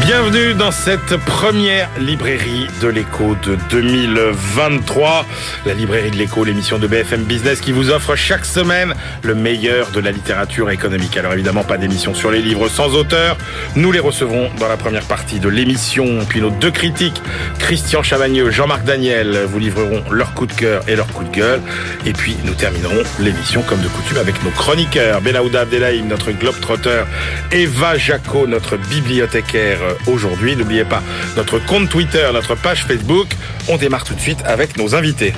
Bienvenue dans cette première librairie de l'écho de 2023. La librairie de l'écho, l'émission de BFM Business qui vous offre chaque semaine le meilleur de la littérature économique. Alors évidemment, pas d'émission sur les livres sans auteur. Nous les recevrons dans la première partie de l'émission. Puis nos deux critiques, Christian Chavagneux, Jean-Marc Daniel, vous livreront leur coup de cœur et leur coup de gueule. Et puis nous terminerons l'émission comme de coutume avec nos chroniqueurs. Benaouda Abdelhaim, notre globe-trotteur. Eva Jaco, notre bibliothécaire aujourd'hui. N'oubliez pas notre compte Twitter, notre page Facebook. On démarre tout de suite avec nos invités.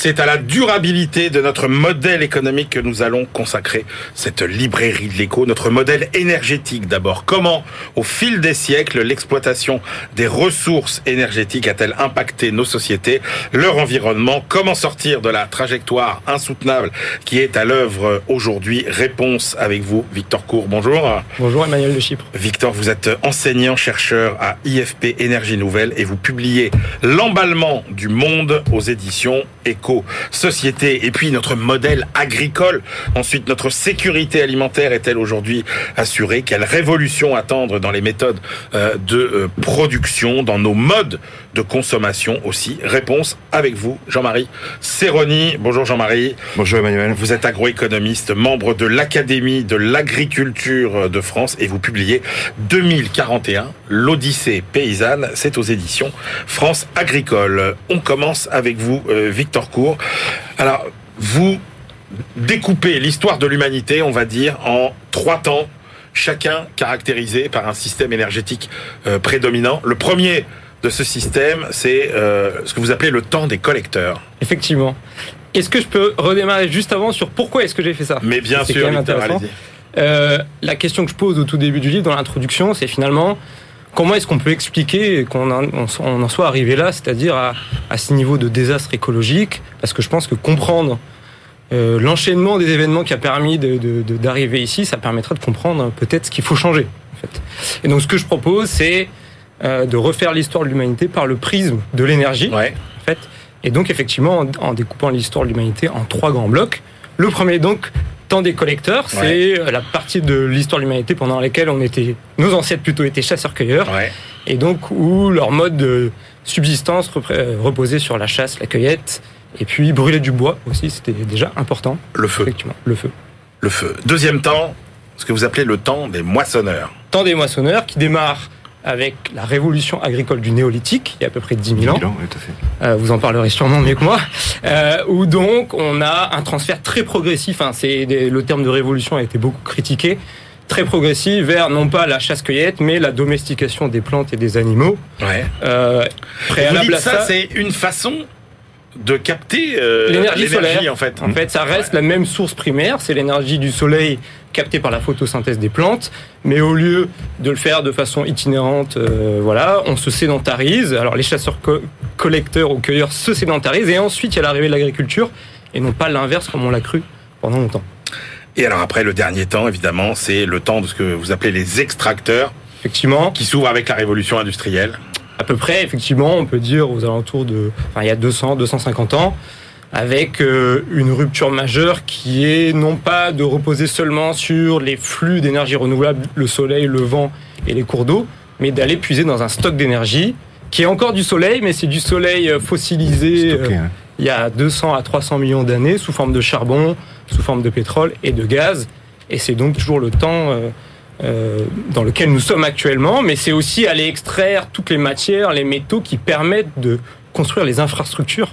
C'est à la durabilité de notre modèle économique que nous allons consacrer cette librairie de l'écho, notre modèle énergétique d'abord. Comment, au fil des siècles, l'exploitation des ressources énergétiques a-t-elle impacté nos sociétés, leur environnement Comment sortir de la trajectoire insoutenable qui est à l'œuvre aujourd'hui? Réponse avec vous, Victor Cour. Bonjour. Bonjour Emmanuel de Chypre. Victor, vous êtes enseignant-chercheur à IFP Énergie Nouvelle et vous publiez L'emballement du monde aux éditions Éco société et puis notre modèle agricole. Ensuite, notre sécurité alimentaire est-elle aujourd'hui assurée? Quelle révolution attendre dans les méthodes euh, de euh, production, dans nos modes de consommation aussi Réponse avec vous, Jean-Marie Serroni. Bonjour Jean-Marie. Bonjour Emmanuel. Vous êtes agroéconomiste, membre de l'Académie de l'agriculture de France et vous publiez 2041, l'Odyssée paysanne. C'est aux éditions France Agricole. On commence avec vous, euh, Victor Cour. Alors, vous découpez l'histoire de l'humanité, on va dire, en trois temps, chacun caractérisé par un système énergétique euh, prédominant. Le premier de ce système, c'est euh, ce que vous appelez le temps des collecteurs. Effectivement. Est-ce que je peux redémarrer juste avant sur pourquoi est-ce que j'ai fait ça? Mais bien sûr, quand même intéressant. Euh, la question que je pose au tout début du livre, dans l'introduction, c'est finalement comment est-ce qu'on peut expliquer qu'on en, soit arrivé là, c'est-à-dire à, à, ce niveau de désastre écologique? Parce que je pense que comprendre euh, l'enchaînement des événements qui a permis d'arriver ici, ça permettra de comprendre peut-être ce qu'il faut changer. En fait. Et donc ce que je propose, c'est euh, de refaire l'histoire de l'humanité par le prisme de l'énergie. Ouais. En fait. Et donc effectivement, en, en découpant l'histoire de l'humanité en trois grands blocs. Le premier donc temps des collecteurs, c'est ouais. la partie de l'histoire de l'humanité pendant laquelle on était, nos ancêtres plutôt étaient chasseurs-cueilleurs, ouais. et donc où leur mode de subsistance reposait sur la chasse, la cueillette, et puis brûler du bois aussi, c'était déjà important. Le feu. Effectivement, le feu. Le feu. Deuxième temps, ce que vous appelez le temps des moissonneurs. Temps des moissonneurs qui démarre avec la révolution agricole du néolithique, il y a à peu près 10 000 ans. 10 000 ans oui, tout à fait. Euh, vous en parlerez sûrement mieux que moi. Euh, où donc on a un transfert très progressif. Hein, c'est le terme de révolution a été beaucoup critiqué. Très progressif vers non pas la chasse-cueillette, mais la domestication des plantes et des animaux. Ouais. Euh, préalable vous dites ça, ça c'est une façon de capter euh, l'énergie solaire en fait. En fait, ça reste ouais. la même source primaire, c'est l'énergie du soleil captée par la photosynthèse des plantes, mais au lieu de le faire de façon itinérante, euh, voilà, on se sédentarise. Alors les chasseurs co collecteurs ou cueilleurs se sédentarisent et ensuite il y a l'arrivée de l'agriculture et non pas l'inverse comme on l'a cru pendant longtemps. Et alors après le dernier temps évidemment, c'est le temps de ce que vous appelez les extracteurs. Effectivement. Qui s'ouvre avec la révolution industrielle à peu près, effectivement, on peut dire aux alentours de, enfin, il y a 200, 250 ans, avec euh, une rupture majeure qui est non pas de reposer seulement sur les flux d'énergie renouvelable, le soleil, le vent et les cours d'eau, mais d'aller puiser dans un stock d'énergie qui est encore du soleil, mais c'est du soleil fossilisé Stocké, hein. euh, il y a 200 à 300 millions d'années sous forme de charbon, sous forme de pétrole et de gaz. Et c'est donc toujours le temps euh, dans lequel nous sommes actuellement, mais c'est aussi aller extraire toutes les matières, les métaux qui permettent de construire les infrastructures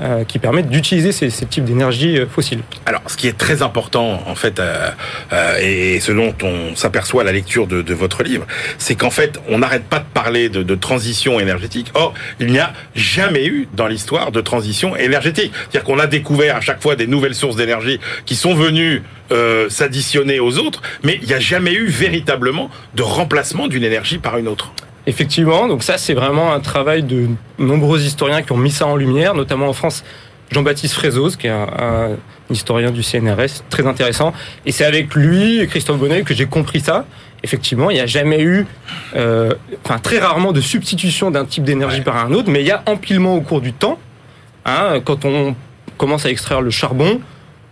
euh, qui permettent d'utiliser ces, ces, types d'énergie fossiles. Alors, ce qui est très important, en fait, euh, euh, et ce dont on s'aperçoit à la lecture de, de votre livre, c'est qu'en fait, on n'arrête pas de parler de, de, transition énergétique. Or, il n'y a jamais eu dans l'histoire de transition énergétique. C'est-à-dire qu'on a découvert à chaque fois des nouvelles sources d'énergie qui sont venues euh, s'additionner aux autres, mais il n'y a jamais eu véritablement de remplacement d'une énergie par une autre. Effectivement, donc ça c'est vraiment un travail de nombreux historiens qui ont mis ça en lumière, notamment en France Jean-Baptiste Frézos, qui est un, historien du CNRS, très intéressant. Et c'est avec lui, Christophe Bonnet, que j'ai compris ça. Effectivement, il n'y a jamais eu, euh, enfin très rarement de substitution d'un type d'énergie par un autre, mais il y a empilement au cours du temps. Hein, quand on commence à extraire le charbon,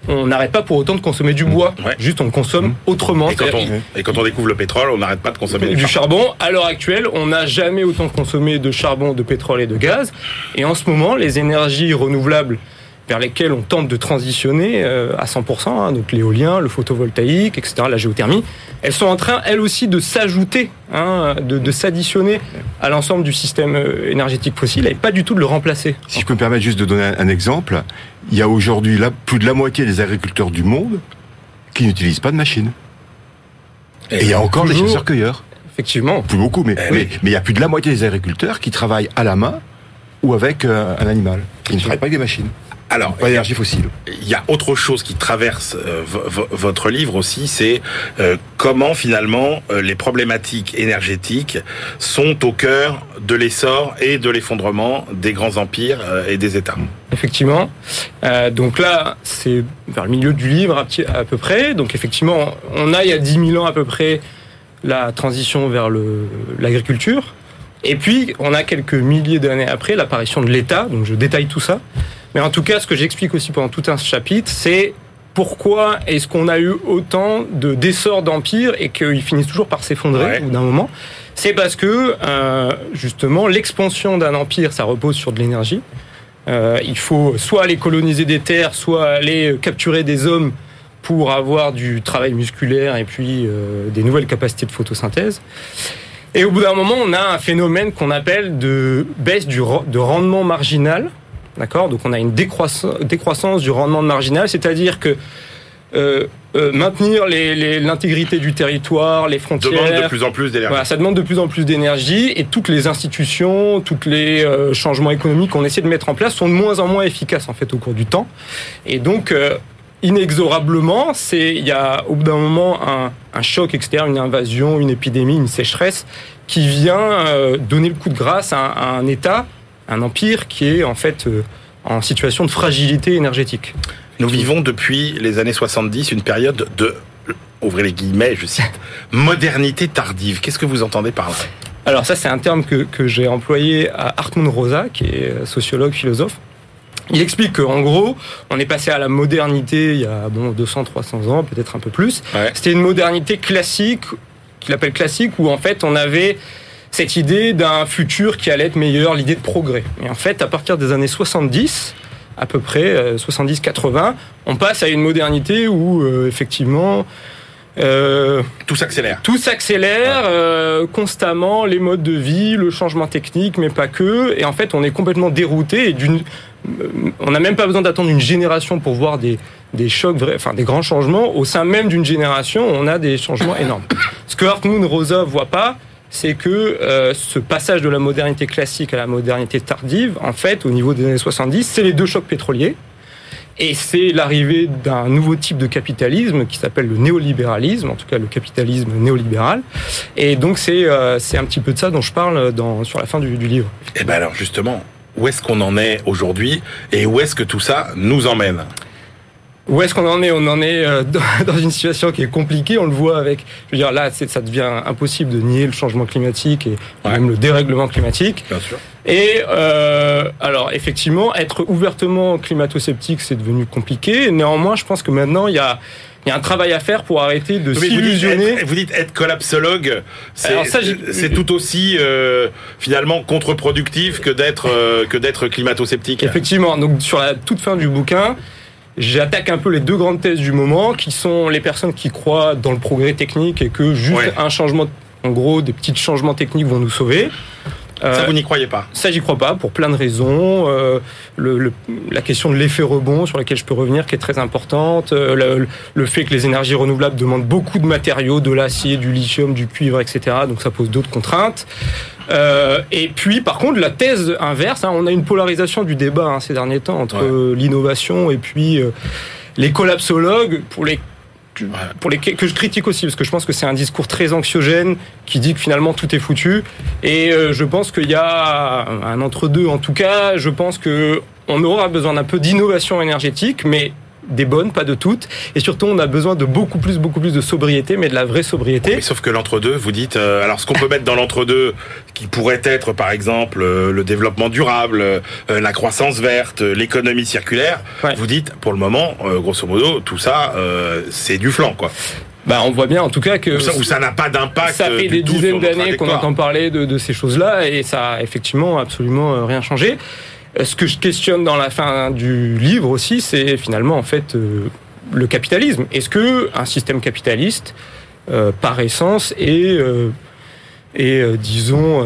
on n'arrête pas pour autant de consommer du bois. Ouais. Juste, on le consomme autrement. Et quand, on, et quand on découvre le pétrole, on n'arrête pas de consommer du charbon. À l'heure actuelle, on n'a jamais autant consommé de charbon, de pétrole et de gaz. Et en ce moment, les énergies renouvelables vers lesquelles on tente de transitionner euh, à 100%, hein, donc l'éolien, le photovoltaïque, etc., la géothermie, elles sont en train, elles aussi, de s'ajouter, hein, de, de s'additionner à l'ensemble du système euh, énergétique fossile et pas du tout de le remplacer. Si je peux me permettre juste de donner un, exemple, il y a aujourd'hui là plus de la moitié des agriculteurs du monde qui n'utilisent pas de machines. Et il y a encore des chasseurs-cueilleurs. Effectivement. Plus beaucoup, mais Eh mais oui. mais il y a plus de la moitié des agriculteurs qui travaillent à la main ou avec euh, un animal. Ils ne travaillent pas avec des machines. Alors, Pas d'énergie fossile. il y a autre chose qui traverse euh, vo- vo- votre livre aussi, c'est euh, comment finalement euh, les problématiques énergétiques sont au cœur de l'essor et de l'effondrement des grands empires et des États. Effectivement. Donc là, c'est vers le milieu du livre à, petit- à peu près. Donc effectivement, on a il y a 10 000 ans à peu près la transition vers l'agriculture. Et puis, on a quelques milliers d'années après l'apparition de l'État. Donc je détaille tout ça. Mais en tout cas, ce que j'explique aussi pendant tout un chapitre, c'est pourquoi est-ce qu'on a eu autant de d'essor d'empires et qu'ils finissent toujours par s'effondrer Ouais. au bout d'un moment? C'est parce que euh, justement l'expansion d'un empire, ça repose sur de l'énergie. Euh, il faut soit aller coloniser des terres, soit aller capturer des hommes pour avoir du travail musculaire et puis euh, des nouvelles capacités de photosynthèse. Et au bout d'un moment, on a un phénomène qu'on appelle de baisse du de rendement marginal. D'accord Donc on a une décroissance, décroissance du rendement marginal, c'est-à-dire que euh, euh, maintenir les- les- l'intégrité du territoire, les frontières, Demande de plus en plus d'énergie. voilà, ça demande de plus en plus d'énergie et toutes les institutions, tous les euh, changements économiques qu'on essaie de mettre en place sont de moins en moins efficaces en fait au cours du temps. Et donc euh, inexorablement, c'est il y a au bout d'un moment un, un choc externe, une invasion, une épidémie, une sécheresse qui vient donner le coup de grâce à un État, un empire qui est en fait euh, en situation de fragilité énergétique. Nous vivons depuis les années 70 une période de, ouvrez les guillemets, je cite, modernité tardive. Qu'est-ce que vous entendez par là? Alors ça, c'est un terme que, que j'ai employé à Hartmut Rosa, qui est euh, sociologue, philosophe. Il explique qu'en gros, on est passé à la modernité il y a bon 200, 300 ans, peut-être un peu plus. Ouais. C'était une modernité classique, qu'il appelle classique, où en fait on avait cette idée d'un futur qui allait être meilleur, l'idée de progrès. Et en fait, à partir des années 70, à peu près euh, 70-80, on passe à une modernité où euh, effectivement euh, Tout s'accélère. tout s'accélère euh, constamment, les modes de vie, le changement technique, mais pas que. Et en fait, on est complètement dérouté. Et d'une, euh, on n'a même pas besoin d'attendre une génération pour voir des, des chocs, vrais, enfin des grands changements. Au sein même d'une génération, on a des changements énormes. Ce que Hartmut Rosa voit pas, c'est que euh, ce passage de la modernité classique à la modernité tardive, en fait, au niveau des années 70, c'est les deux chocs pétroliers. Et c'est l'arrivée d'un nouveau type de capitalisme qui s'appelle le néolibéralisme, en tout cas le capitalisme néolibéral. Et donc c'est euh, un petit peu de ça dont je parle sur la fin du, du livre. Eh ben alors justement, où est-ce qu'on en est aujourd'hui et où est-ce que tout ça nous emmène? Où est-ce qu'on en est? On en est euh, dans une situation qui est compliquée. On le voit avec, je veux dire, là, ça devient impossible de nier le changement climatique et Ouais. même le dérèglement climatique. Bien sûr. Et euh, alors, effectivement, être ouvertement climato-sceptique, c'est devenu compliqué. Néanmoins, je pense que maintenant, il y a, il y a un travail à faire pour arrêter de vous s'illusionner. être, vous dites être collapsologue, c'est tout aussi euh, finalement contre-productif que d'être euh, que d'être climato-sceptique. Effectivement, donc sur la toute fin du bouquin, j'attaque un peu les deux grandes thèses du moment, qui sont les personnes qui croient dans le progrès technique et que juste Ouais. un changement, en gros, des petits changements techniques vont nous sauver. Ça, Euh, vous n'y croyez pas ça, j'y crois pas, pour plein de raisons. Euh, le, le- la question de l'effet rebond, sur laquelle je peux revenir, qui est très importante. Euh, le, le fait que les énergies renouvelables demandent beaucoup de matériaux, de l'acier, du lithium, du cuivre, etc. Donc ça pose d'autres contraintes. Euh, et puis, par contre, la thèse inverse, hein, on a une polarisation du débat hein, ces derniers temps entre Ouais. l'innovation et puis euh, les collapsologues, pour les pour les que je critique aussi parce que je pense que c'est un discours très anxiogène qui dit que finalement tout est foutu. Et euh, je pense qu'il y a un entre deux en tout cas je pense que on aura besoin d'un peu d'innovation énergétique mais des bonnes, pas de toutes. Et surtout, on a besoin de beaucoup plus, beaucoup plus de sobriété, mais de la vraie sobriété. Mais sauf que l'entre-deux, vous dites, euh, alors ce qu'on peut mettre dans l'entre-deux, qui pourrait être par exemple euh, le développement durable, euh, la croissance verte, l'économie circulaire, Ouais. vous dites, pour le moment, grosso modo, tout ça, c'est du flanc, quoi. Bah, on voit bien en tout cas que ça, ou ça n'a pas d'impact. ça fait des dizaines d'années qu'on entend parler de, de ces choses-là et ça a effectivement absolument rien changé. Euh, Ce que je questionne dans la fin du livre aussi, c'est finalement en fait euh, le capitalisme. Est-ce que un système capitaliste, euh, par essence, est, euh, est disons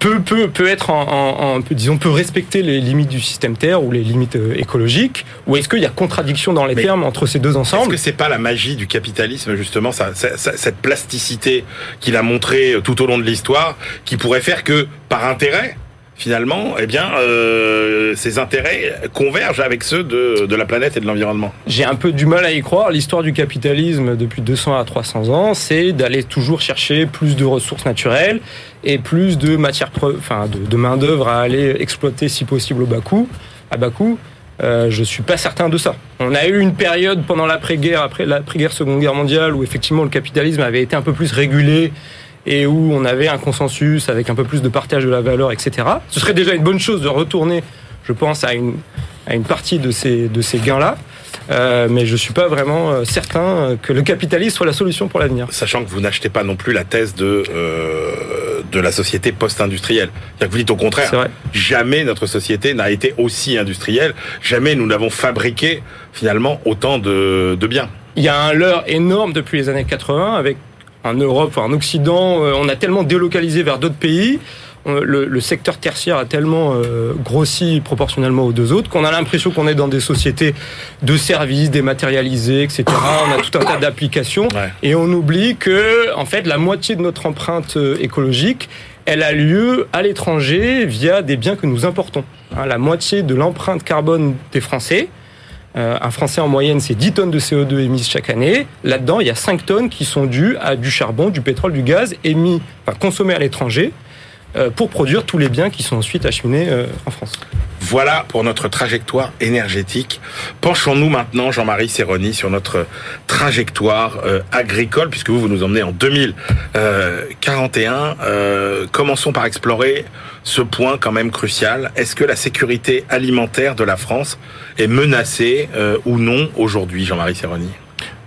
peut, peut, peut être en, en- en- peut- disons peut respecter les limites du système Terre ou les limites euh, écologiques ou est-ce qu'il y a contradiction dans les Mais termes entre ces deux Est-ce ensembles que c'est pas la magie du capitalisme justement, ça, ça- ça- cette plasticité qu'il a montré tout au long de l'histoire, qui pourrait faire que par intérêt, finalement, eh bien, euh, ces intérêts convergent avec ceux de, de la planète et de l'environnement. J'ai un peu du mal à y croire. L'histoire du capitalisme depuis 200 à 300 ans, c'est d'aller toujours chercher plus de ressources naturelles et plus de matières, enfin de, de main d'œuvre à aller exploiter si possible au bas coût, à bas coût. Euh, je suis pas certain de ça. On a eu une période pendant l'après-guerre, après l'après-guerre Seconde Guerre mondiale, où effectivement le capitalisme avait été un peu plus régulé et où on avait un consensus avec un peu plus de partage de la valeur, etc. Ce serait déjà une bonne chose de retourner, je pense, à une, à une partie de ces, de ces gains-là. Euh, mais je suis pas vraiment euh, certain que le capitalisme soit la solution pour l'avenir. Sachant que vous n'achetez pas non plus la thèse de, euh, de la société post-industrielle. C'est-à-dire que vous dites au contraire, jamais notre société n'a été aussi industrielle, jamais nous n'avons fabriqué finalement autant de, de biens. Il y a un leurre énorme depuis les années 80 avec en Europe, en Occident, euh, on a tellement délocalisé vers d'autres pays. on- Le, le secteur tertiaire a tellement euh, grossi proportionnellement aux deux autres qu'on a l'impression qu'on est dans des sociétés de services dématérialisées, etc. On a tout un tas d'applications Ouais. et on oublie que, en fait, la moitié de notre empreinte euh, écologique, elle a lieu à l'étranger via des biens que nous importons. Hein, la moitié de l'empreinte carbone des Français, euh, un Français en moyenne, c'est 10 tonnes de CO2 émises chaque année. Là-dedans, il y a 5 tonnes qui sont dues à du charbon, du pétrole, du gaz émis, enfin à l'étranger euh, pour produire tous les biens qui sont ensuite acheminés euh, en France. Voilà pour notre trajectoire énergétique. Penchons-nous maintenant, Jean-Marie Serroni, sur notre trajectoire euh, agricole, puisque vous, vous nous emmenez en 2041. Euh, commençons par explorer ce point quand même crucial. Est-ce que la sécurité alimentaire de la France est menacée euh, ou non aujourd'hui, Jean-Marie Serroni?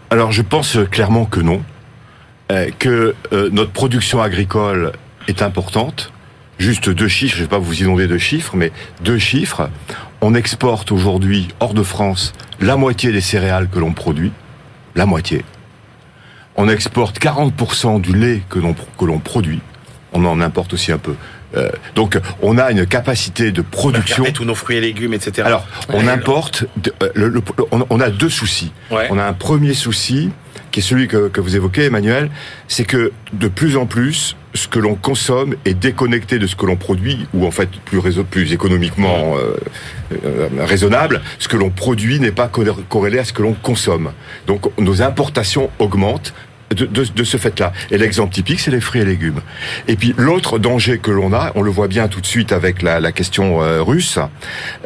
Alors je pense clairement que non, Euh, que euh, notre production agricole est importante. Juste deux chiffres, je ne vais pas vous inonder de chiffres, mais deux chiffres. On exporte aujourd'hui hors de France la moitié des céréales que l'on produit, la moitié. On exporte 40% du lait que l'on produit. On en importe aussi un peu. Euh, donc on a une capacité de production. Tous nos fruits et légumes, etc. Alors, on importe. de- euh, le- le- on, on a deux soucis. Ouais. On a un premier souci, qui est celui que, que vous évoquez, Emmanuel, c'est que de plus en plus, ce que l'on consomme est déconnecté de ce que l'on produit, ou en fait plus, réseau, plus économiquement euh, euh, raisonnable, ce que l'on produit n'est pas corré- corrélé à ce que l'on consomme. Donc nos importations augmentent. De, de, de ce fait-là. Et l'exemple typique, c'est les fruits et légumes. Et puis l'autre danger que l'on a, on le voit bien tout de suite avec la, la question euh, russe,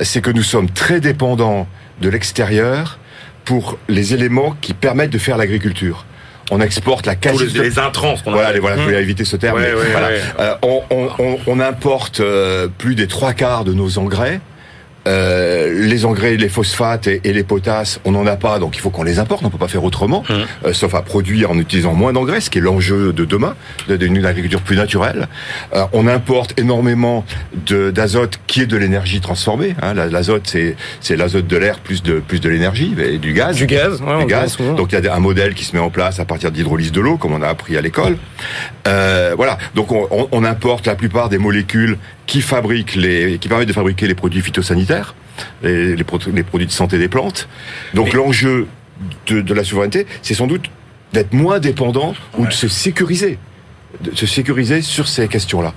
c'est que nous sommes très dépendants de l'extérieur pour les éléments qui permettent de faire l'agriculture. On exporte la quasi les, les intrants, qu'on voilà, les, voilà, je Mmh. voulais éviter ce terme. Ouais, mais ouais, voilà. ouais. Euh, on, on, on, on importe euh, plus des trois quarts de nos engrais. Euh, les engrais, les phosphates et, et les potasses, on n'en a pas, donc il faut qu'on les importe. On peut pas faire autrement, Mmh. euh, sauf à produire en utilisant moins d'engrais, ce qui est l'enjeu de demain, de- d'une agriculture plus naturelle. Euh, on importe énormément d'azote, qui est de l'énergie transformée. Hein. La- L'azote, c'est c'est l'azote de l'air plus de plus de l'énergie et du gaz Du gaz, ouais, du gaz. Donc il y a un modèle qui se met en place à partir d'hydrolyse de l'eau, comme on a appris à l'école. Euh, voilà. Donc on, on- on importe la plupart des molécules qui fabriquent les, qui permettent de fabriquer les produits phytosanitaires, les, les, pro- les produits de santé des plantes. Donc l'enjeu de, de la souveraineté, c'est sans doute d'être moins dépendant ou de se sécuriser, de se sécuriser sur ces questions-là.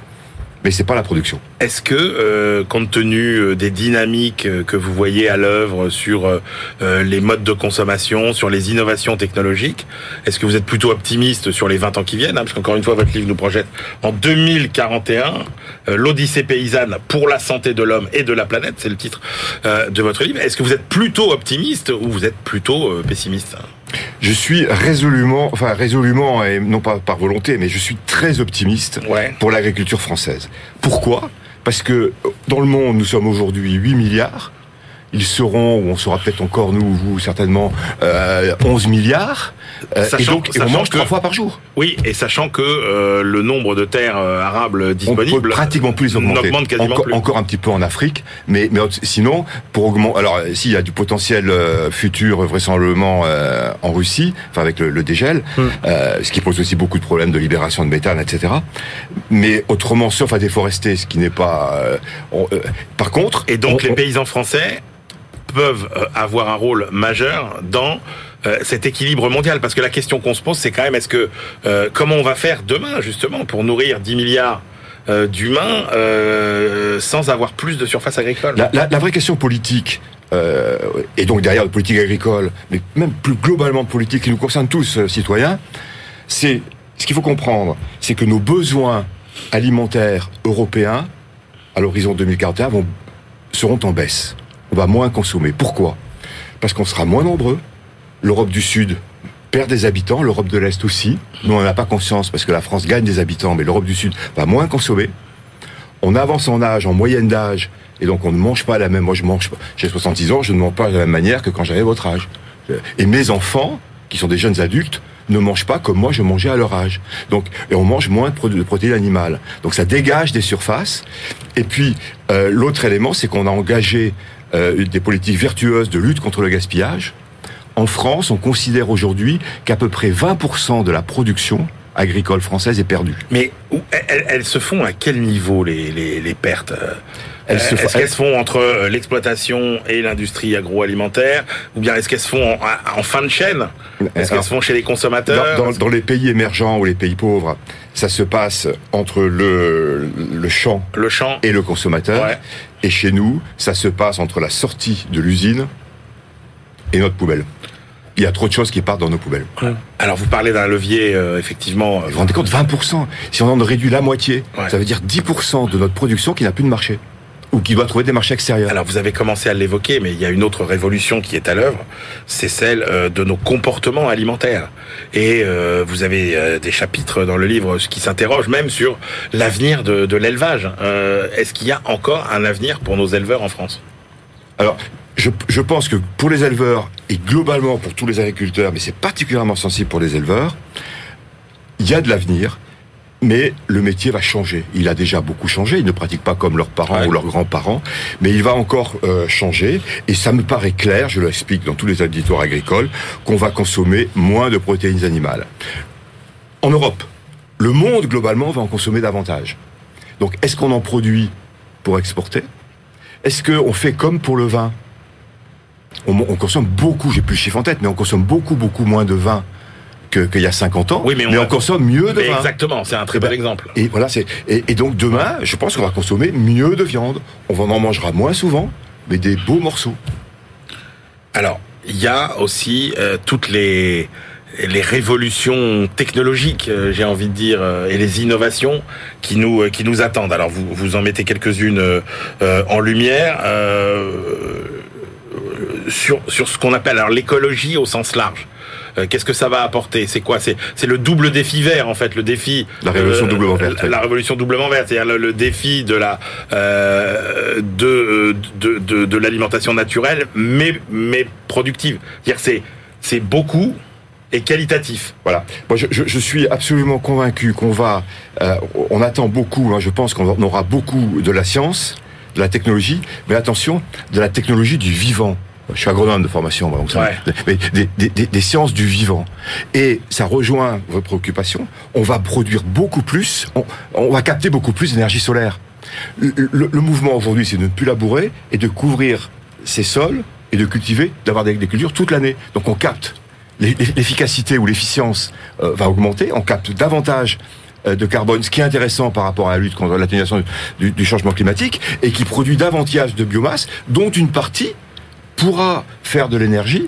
Mais c'est pas la production. Est-ce que, euh, compte tenu euh, des dynamiques euh, que vous voyez à l'œuvre sur les modes de consommation, sur les innovations technologiques, est-ce que vous êtes plutôt optimiste sur les 20 ans qui viennent hein, Parce qu'encore une fois, votre livre nous projette en 2041 euh, l'Odyssée paysanne pour la santé de l'homme et de la planète, c'est le titre de votre livre. Est-ce que vous êtes plutôt optimiste ou vous êtes plutôt pessimiste Je suis résolument, enfin résolument, et non pas par volonté, mais je suis très optimiste Ouais. pour l'agriculture française. Pourquoi? Parce que dans le monde, nous sommes aujourd'hui 8 milliards. Ils seront, ou on sera peut-être encore, nous, vous, certainement, euh, 11 milliards. Euh, et Sachant- donc, et on mange que- trois fois par jour. Oui, et sachant que euh, le nombre de terres euh, arables On disponibles peut pratiquement plus augmenter. n'augmente quasiment encore, plus. encore un petit peu en Afrique, mais, mais sinon, pour augmenter, alors s'il y a du potentiel euh, futur vraisemblablement euh, en Russie, enfin avec le, le dégel, Hmm. ce qui pose aussi beaucoup de problèmes de libération de méthane, etc. Mais autrement, sauf à déforester, ce qui n'est pas. on- par contre, Et donc on- les on- paysans français peuvent avoir un rôle majeur dans cet équilibre mondial parce que la question qu'on se pose c'est quand même est-ce que euh, comment on va faire demain justement pour nourrir 10 milliards euh, d'humains euh, sans avoir plus de surface agricole? La, vraie question politique, euh, et donc derrière la politique agricole, mais même plus globalement de politique qui nous concerne tous, euh, citoyens, c'est ce qu'il faut comprendre, c'est que nos besoins alimentaires européens, à l'horizon 2041, vont, seront en baisse. On va moins consommer. Pourquoi? Parce qu'on sera moins nombreux. L'Europe du Sud perd des habitants, l'Europe de l'Est aussi. Nous, on n'en a pas conscience parce que la France gagne des habitants, mais l'Europe du Sud va moins consommer on avance en âge, en moyenne d'âge, et donc on ne mange pas la même. Moi, je mange. J'ai 66 ans, je ne mange pas de la même manière que quand j'avais votre âge. Et mes enfants, qui sont des jeunes adultes, ne mangent pas comme moi je mangeais à leur âge. Donc, et on mange moins de protéines animales. Donc, ça dégage des surfaces. Et puis, euh, l'autre élément, c'est qu'on a engagé euh, des politiques vertueuses de lutte contre le gaspillage. En France, on considère aujourd'hui qu'à peu près 20% de la production agricole française est perdue. mais elles, elles se font à quel niveau les, les, les pertes euh, Elles se Est-ce qu'elles se font entre euh, l'exploitation et l'industrie agroalimentaire ou bien est-ce qu'elles se font en, en fin de chaîne? Est-ce qu'elles se font chez les consommateurs? Dans, dans- dans les pays émergents ou les pays pauvres, ça se passe entre le, le champ Le champ et le consommateur. Ouais. Et chez nous, ça se passe entre la sortie de l'usine et notre poubelle. Il y a trop de choses qui partent dans nos poubelles. Alors vous parlez d'un levier euh, effectivement. Vous vous rendez compte, 20% Si on en réduit la moitié, Ouais. ça veut dire 10% de notre production qui n'a plus de marché. Ou qui doit trouver des marchés extérieurs. Alors vous avez commencé à l'évoquer, mais il y a une autre révolution qui est à l'œuvre, c'est celle euh, de nos comportements alimentaires. Et euh, vous avez euh, des chapitres dans le livre qui s'interrogent même sur l'avenir de, de l'élevage. Euh, Est-ce qu'il y a encore un avenir pour nos éleveurs en France? Alors, je, je pense que pour les éleveurs, et globalement pour tous les agriculteurs, mais c'est particulièrement sensible pour les éleveurs, il y a de l'avenir, mais le métier va changer. Il a déjà beaucoup changé, ils ne pratiquent pas comme leurs parents Ouais. ou leurs grands-parents, mais il va encore euh, changer, et ça me paraît clair, je l'explique dans tous les auditoires agricoles, qu'on va consommer moins de protéines animales. En Europe, le monde globalement va en consommer davantage. Donc est-ce qu'on en produit pour exporter? Est-ce qu'on fait comme pour le vin? On, on consomme beaucoup, j'ai plus le chiffre en tête, mais on consomme beaucoup, beaucoup moins de vin que- qu'il y a 50 ans. Oui, mais on consomme mieux de vin. Exactement, c'est un très bon Ben, exemple. Et voilà, c'est et, et donc demain, je pense qu'on va consommer mieux de viande. On en mangera moins souvent, mais des beaux morceaux. Alors, il y a aussi euh, toutes les les révolutions technologiques, euh, j'ai envie de dire, euh, et les innovations qui nous qui nous attendent. Alors, vous vous en mettez quelques-unes en lumière euh, sur sur ce qu'on appelle alors l'écologie au sens large. Euh, Qu'est-ce que ça va apporter? C'est quoi? C'est le double défi vert en fait, le défi La révolution doublement verte, La, révolution doublement verte, c'est-à-dire le, le défi de la euh, de de de, de l'alimentation naturelle, mais mais productive. C'est-à-dire c'est c'est beaucoup et qualitatif. Voilà. Moi, je, je- je suis absolument convaincu qu'on va. euh, on attend beaucoup. hein, je pense qu'on aura beaucoup de la science, de la technologie, mais attention, de la technologie du vivant. Je suis agronome de formation, donc ça- Ouais. mais des, des- des- des sciences du vivant. Et ça rejoint votre préoccupation. On va produire beaucoup plus. On, on va capter beaucoup plus d'énergie solaire. Le, le- le mouvement aujourd'hui, c'est de ne plus labourer et de couvrir ses sols et de cultiver, d'avoir des, des cultures toute l'année. Donc on capte l'e- l'efficacité ou l'efficience euh, va augmenter, on capte davantage euh, de carbone, ce qui est intéressant par rapport à la lutte contre l'atténuation du, du changement climatique, et qui produit davantage de biomasse, dont une partie pourra faire de l'énergie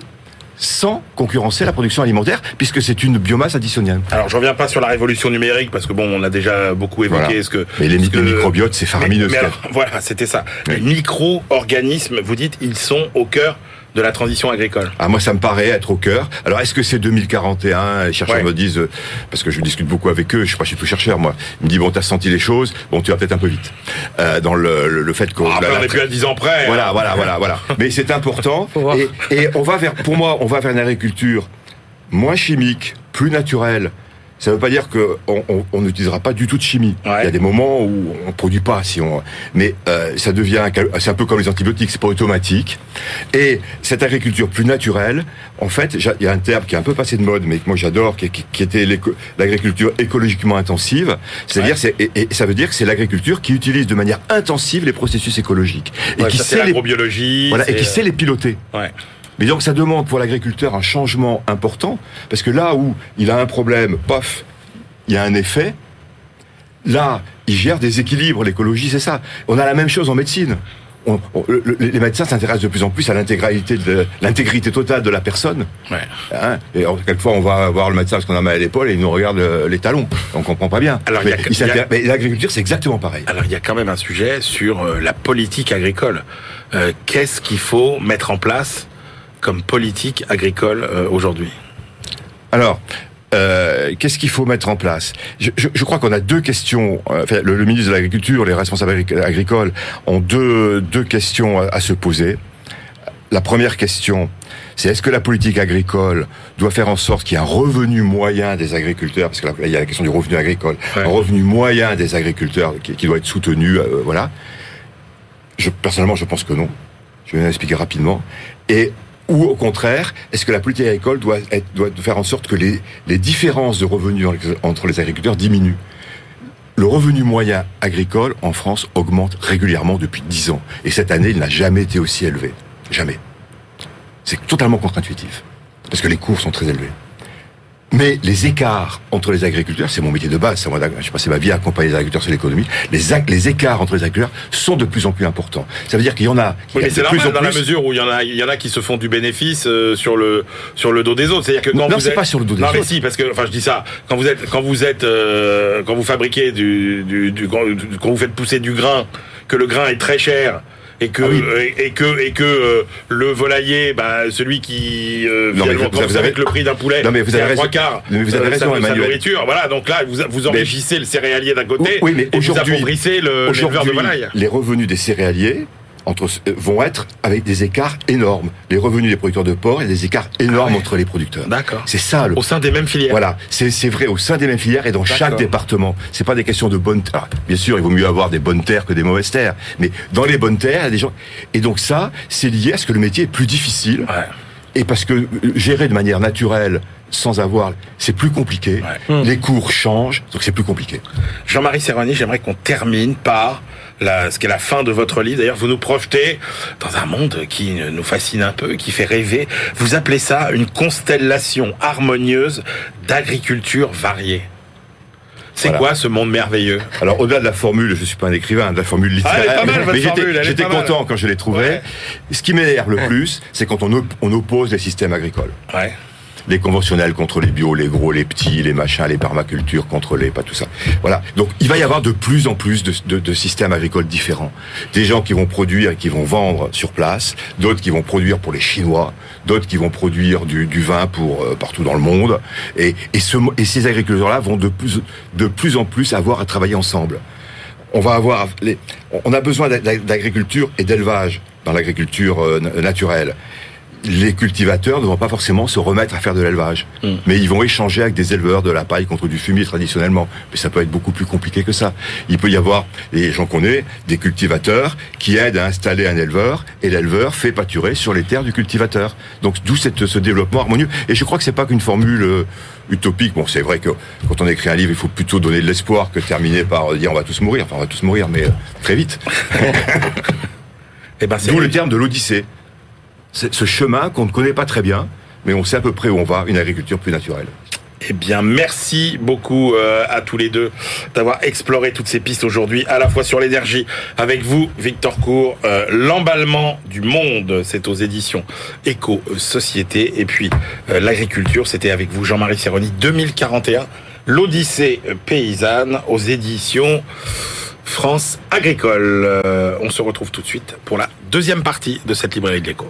sans concurrencer la production alimentaire, puisque c'est une biomasse additionnelle. Alors, je reviens pas sur la révolution numérique, parce que bon, on a déjà beaucoup évoqué Voilà. ce que... Mais les, que- microbiotes, c'est faramineux. Mais ce alors, voilà, c'était ça. Oui. Les micro-organismes, vous dites, ils sont au cœur de la transition agricole. Ah, moi, ça me paraît être au cœur. Alors, est-ce que c'est 2041 Les chercheurs Ouais. me disent, euh, parce que je discute beaucoup avec eux, je suis pas chez tout chercheur, moi. Ils me disent, bon, t'as senti les choses, bon, tu vas peut-être un peu vite. Euh, dans le, le, le fait qu'on... Ah, la- on n'est plus à 10 ans près. Voilà, hein. voilà, voilà, voilà. Mais c'est important. Et, et on va vers, pour moi, on va vers une agriculture moins chimique, plus naturelle. Ça ne veut pas dire que on on- on n'utilisera pas du tout de chimie. Ouais. Il y a des moments où on produit pas, si on. Mais euh, ça devient, c'est un peu comme les antibiotiques, c'est pas automatique. Et cette agriculture plus naturelle, en fait, il y a un terme qui est un peu passé de mode, mais que moi j'adore, qui, qui- qui était l'éco- l'agriculture écologiquement intensive. C'est-à-dire, Ouais. c'est et, et ça veut dire que c'est l'agriculture qui utilise de manière intensive les processus écologiques et Ouais, qui ça, c'est sait les l'agrobiologie. voilà, et qui c'est- sait les piloter. Mais donc ça demande pour l'agriculteur un changement important, parce que là où il a un problème, paf, il y a un effet, là, il gère des équilibres, l'écologie, c'est ça. On a la même chose en médecine. On- on- le- le- les médecins s'intéressent de plus en plus à l'intégralité de l'intégrité totale de la personne. Ouais. Hein et alors, quelquefois, on va voir le médecin parce qu'on a mal à l'épaule et il nous regarde euh, les talons. On comprend pas bien. Alors, a- mais l'agriculture, c'est exactement pareil. Alors, il y a quand même un sujet sur euh, la politique agricole. Euh, Qu'est-ce qu'il faut mettre en place comme politique agricole euh, aujourd'hui Alors, euh, qu'est-ce qu'il faut mettre en place? Je, je- je crois qu'on a deux questions. euh, enfin, le, le ministre de l'Agriculture, les responsables agric- agricoles ont deux, deux questions à, à se poser. La première question, c'est est-ce que la politique agricole doit faire en sorte qu'il y ait un revenu moyen des agriculteurs, parce que là, il y a la question du revenu agricole, Ouais. un revenu moyen des agriculteurs qui, qui doit être soutenu, euh, voilà. Je, personnellement, je pense que non. Je vais l'expliquer rapidement. Et ou au contraire, est-ce que la politique agricole doit, faire en sorte que les, les différences de revenus entre les agriculteurs diminuent? Le revenu moyen agricole en France augmente régulièrement depuis 10 ans. Et cette année, il n'a jamais été aussi élevé. Jamais. C'est totalement contre-intuitif. Parce que les cours sont très élevés. Mais les écarts entre les agriculteurs, c'est mon métier de base, c'est moi, j'ai passé ma vie à accompagner les agriculteurs sur l'économie, les, les écarts entre les agriculteurs sont de plus en plus importants. Ça veut dire qu'il y en a qui Oui, mais c'est plus normal dans la mesure où il y en a, il y en a qui se font du bénéfice euh, sur le sur le dos des autres. C'est-à-dire que quand Non, vous c'est êtes... pas sur le dos des non, mais autres. si, parce que enfin je dis ça. Quand vous êtes quand vous êtes euh, quand vous fabriquez du, du, du quand vous faites pousser du grain, que le grain est très cher. Et que, Ah oui. et, et que et que euh, le volailler, bah, celui qui euh, Non, finalement vous- avez- que le prix d'un poulet, Non, mais vous c'est avez trois quarts, Mais vous avez euh, raison, sa, nourriture, voilà. Donc là, vous vous enrichissez le céréalier d'un côté, Oui, mais et vous le de volaille. les revenus des céréaliers entre, euh, vont être avec des écarts énormes. Les revenus des producteurs de porc, a des écarts énormes Ah ouais. entre les producteurs. D'accord. C'est ça le Au sein des mêmes filières. Voilà, c'est c'est vrai au sein des mêmes filières et dans chaque département. C'est pas des questions de bonnes terres. Bien sûr, il vaut mieux avoir des bonnes terres que des mauvaises terres, mais dans les bonnes terres, il y a des gens. Et donc ça, c'est lié à ce que le métier est plus difficile Ouais. et parce que euh, gérer de manière naturelle sans avoir, c'est plus compliqué. Ouais. Les cours changent, donc c'est plus compliqué. Jean-Marie Serrani, j'aimerais qu'on termine par la, ce qu'est la fin de votre livre. D'ailleurs, vous nous projetez dans un monde qui nous fascine un peu, qui fait rêver. Vous appelez ça une constellation harmonieuse d'agriculture variée. C'est Voilà. quoi ce monde merveilleux Alors au-delà de la formule, je suis pas un écrivain, de la formule Ah, est littéraire, votre mais j'étais est mal. content quand je l'ai trouvée. Ouais. Ce qui m'énerve le plus, c'est quand on, op- on oppose les systèmes agricoles. Ouais. Les conventionnels contre les bio, les gros, les petits, les machins, les permacultures contre les, pas tout ça. Voilà. Donc, il va y avoir de plus en plus de, de- de systèmes agricoles différents. Des gens qui vont produire et qui vont vendre sur place, d'autres qui vont produire pour les Chinois, d'autres qui vont produire du, du vin pour euh, partout dans le monde. Et, et, ce, et ces agriculteurs-là vont de plus, de plus en plus avoir à travailler ensemble. On va avoir, les, on a besoin d'a- d'agriculture et d'élevage dans l'agriculture euh, na- naturelle les cultivateurs ne vont pas forcément se remettre à faire de l'élevage. Mm. Mais ils vont échanger avec des éleveurs de la paille contre du fumier traditionnellement. Mais ça peut être beaucoup plus compliqué que ça. Il peut y avoir, et j'en connais, des cultivateurs qui aident à installer un éleveur et l'éleveur fait pâturer sur les terres du cultivateur. Donc d'où ce développement harmonieux. Et je crois que c'est pas qu'une formule euh, utopique. Bon, c'est vrai que quand on écrit un livre, il faut plutôt donner de l'espoir que terminer par euh, dire on va tous mourir. Enfin, on va tous mourir, mais euh, très vite. Eh ben, c'est D'où le terme de l'Odyssée. Ce chemin qu'on ne connaît pas très bien, mais on sait à peu près où on va, une agriculture plus naturelle. Eh bien, merci beaucoup euh, à tous les deux d'avoir exploré toutes ces pistes aujourd'hui, à la fois sur l'énergie, avec vous, Victor Cour, euh, l'emballement du monde, c'est aux éditions Éco Société, et puis euh, l'agriculture, c'était avec vous, Jean-Marie Sironi, 2041, l'Odyssée paysanne aux éditions France Agricole. Euh, on se retrouve tout de suite pour la deuxième partie de cette librairie de l'écho.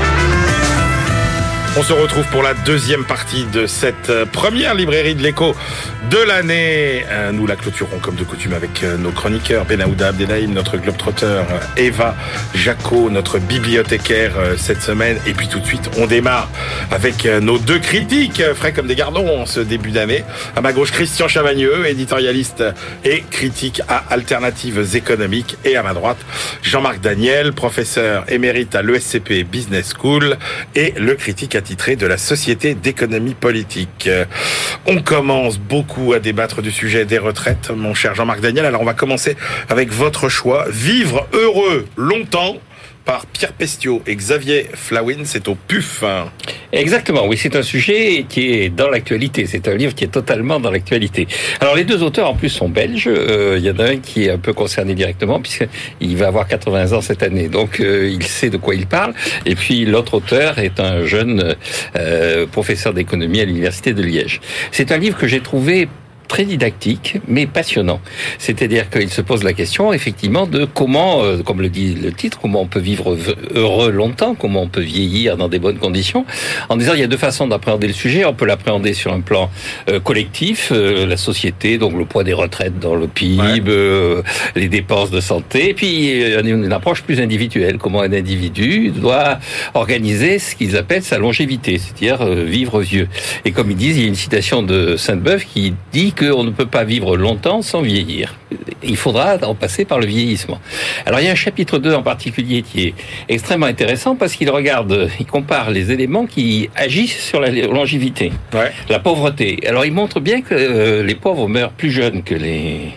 On se retrouve pour la deuxième partie de cette euh, première librairie de l'écho de l'année. Euh, Nous la clôturons comme de coutume avec euh, nos chroniqueurs, Benaouda Abdelhaim, notre globetrotter, Eva Jaco, notre bibliothécaire cette semaine. Et puis tout de suite, on démarre avec nos deux critiques, frais comme des gardons en ce début d'année. À ma gauche, Christian Chavagneux, éditorialiste et critique à Alternatives économiques. Et à ma droite, Jean-Marc Daniel, professeur émérite à l'ESCP Business School et le critique attitré de la Société d'économie politique. On commence beaucoup à débattre du sujet des retraites, mon cher Jean-Marc Daniel. Alors on va commencer avec votre choix. Vivre heureux longtemps par Pierre Pestiot et Xavier Flawin, c'est au PUF. Exactement, oui, c'est un sujet qui est dans l'actualité. C'est un livre qui est totalement dans l'actualité. Alors les deux auteurs en plus sont belges. Euh, Il y en a un qui est un peu concerné directement puisqu'il va avoir 80 ans cette année, donc euh, il sait de quoi il parle. Et puis l'autre auteur est un jeune euh, professeur d'économie à l'université de Liège. C'est un livre que j'ai trouvé très didactique, mais passionnant. C'est-à-dire qu'il se pose la question, effectivement, de comment, euh, comme le dit le titre, comment on peut vivre heureux longtemps, comment on peut vieillir dans des bonnes conditions. En disant, il y a deux façons d'appréhender le sujet. On peut l'appréhender sur un plan euh, collectif, euh, la société, donc le poids des retraites dans le PIB, les dépenses de santé, et puis une, approche plus individuelle, comment un individu doit organiser ce qu'ils appellent sa longévité, c'est-à-dire vivre vieux. Et comme ils disent, il y a une citation de Sainte-Beuve qui dit qu'on ne peut pas vivre longtemps sans vieillir. Il faudra en passer par le vieillissement. Alors il y a un chapitre 2 en particulier qui est extrêmement intéressant parce qu'il regarde, il compare les éléments qui agissent sur la longévité. Ouais. La pauvreté. Alors il montre bien que euh, les pauvres meurent plus jeunes que les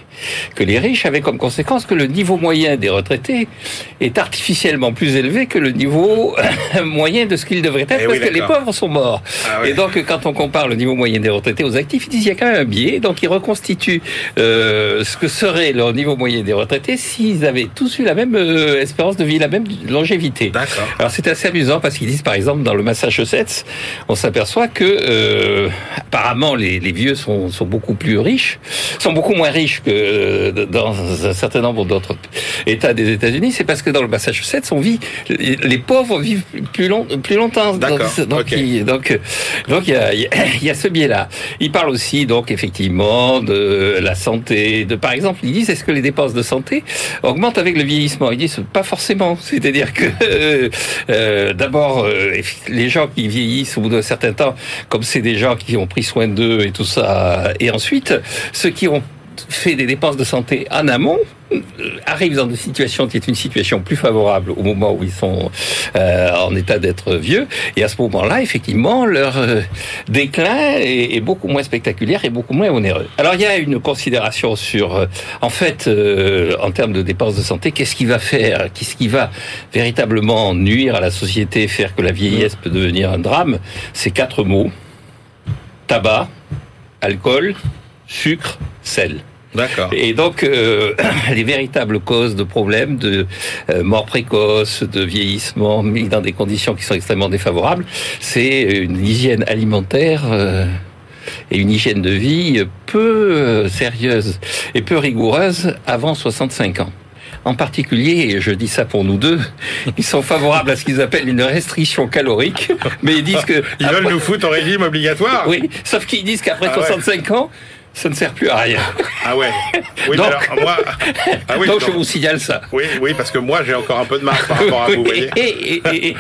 que les riches, avec comme conséquence que le niveau moyen des retraités est artificiellement plus élevé que le niveau moyen de ce qu'il devrait être, Eh parce oui, que les pauvres sont morts. Ah. Et donc, quand on compare le niveau moyen des retraités aux actifs, ils disent qu'il y a quand même un biais. Donc, ils reconstituent euh, ce que serait leur niveau moyen des retraités s'ils avaient tous eu la même euh, espérance de vie, la même longévité. Alors c'est assez amusant parce qu'ils disent par exemple dans le Massachusetts, on s'aperçoit que euh, apparemment les, les vieux sont, sont beaucoup plus riches, sont beaucoup moins riches que euh, dans un certain nombre d'autres États des États-Unis. C'est parce que dans le Massachusetts, on vit les, pauvres vivent plus long, plus longtemps. D'accord, Donc donc ok. il, donc donc il y a, il y a- il y a ce biais-là. Il parle aussi donc effectivement de la santé, de par exemple ils disent est-ce que les dépenses de santé augmentent avec le vieillissement? Ils disent pas forcément. C'est-à-dire que euh, euh, d'abord euh, les gens qui vieillissent au bout d'un certain temps, comme c'est des gens qui ont pris soin d'eux et tout ça, et ensuite ceux qui ont fait des dépenses de santé en amont euh, arrivent dans une situation qui est une situation plus favorable au moment où ils sont euh, en état d'être vieux. Et à ce moment-là effectivement leur euh, déclin est, beaucoup moins spectaculaire et beaucoup moins onéreux. Alors il y a une considération sur en fait en termes de dépenses de santé qu'est-ce qui va faire qu'est-ce qui va véritablement nuire à la société faire que la vieillesse peut devenir un drame? C'est quatre mots. Tabac alcool sucre sel D'accord. et donc, euh, les véritables causes de problèmes de euh, mort précoce, de vieillissement, mis dans des conditions qui sont extrêmement défavorables, c'est une hygiène alimentaire euh, et une hygiène de vie peu euh, sérieuse et peu rigoureuse avant 65 ans. En particulier, et je dis ça pour nous deux, ils sont favorables à ce qu'ils appellent une restriction calorique, mais ils disent que... Ils veulent après- nous foutre en régime obligatoire Oui, sauf qu'ils disent qu'après Ah ouais. 65 ans, ça ne sert plus à rien. Ah ouais. Oui, Donc- alors, moi... Ah oui, Donc non. je vous signale ça. oui, oui, parce que moi, j'ai encore un peu de marque par rapport à vous, vous voyez. Et, et-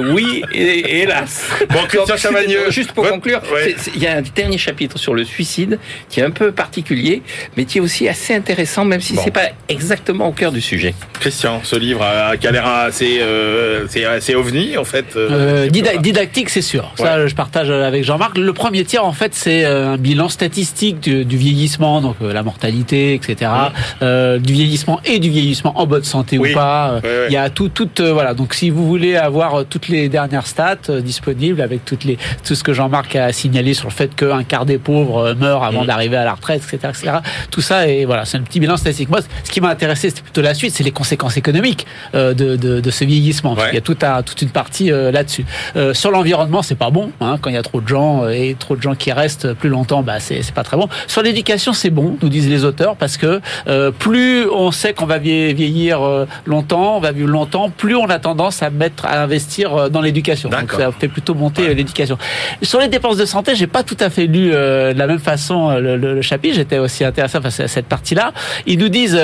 oui, hélas. Bon, Christian Chavagneux, Juste pour votre- conclure, il y a un dernier chapitre sur le suicide qui est un peu particulier, mais qui est aussi assez intéressant, même si Bon. c'est pas exactement au cœur du sujet. Christian, ce livre euh, qui a l'air assez, euh, assez ovni, en fait. euh, Euh, dida- didactique, c'est sûr. Ça, je partage avec Jean-Marc. Le premier tiers, en fait, c'est euh, un bilan statistique statistiques du, du vieillissement, donc euh, la mortalité, etc., euh, du vieillissement et du vieillissement en bonne santé Oui. ou pas. euh, Ouais, ouais. Il y a tout, tout, euh, voilà. Donc, si vous voulez avoir euh, toutes les dernières stats euh, disponibles avec toutes les, tout ce que Jean-Marc a signalé sur le fait qu'un quart des pauvres euh, meurent avant Mm. d'arriver à la retraite, etc., etc. Tout ça, et voilà, c'est un petit bilan statistique. Moi, ce qui m'a intéressé, c'était plutôt la suite, c'est les conséquences économiques euh, de, de, de ce vieillissement. Ouais. Il y a tout un, toute une partie euh, là-dessus. Euh, sur l'environnement, c'est pas bon. Hein, quand il y a trop de gens euh, et trop de gens qui restent plus longtemps, bah c'est c'est pas très bon. Sur l'éducation, c'est bon, nous disent les auteurs, parce que euh, plus on sait qu'on va vie- vieillir euh, longtemps, on va vivre longtemps, plus on a tendance à mettre à investir euh, dans l'éducation. Donc ça fait plutôt monter euh, l'éducation. Sur les dépenses de santé, j'ai pas tout à fait lu euh, de la même façon le, le- le chapitre. J'étais aussi intéressé à cette partie-là. Ils nous disent,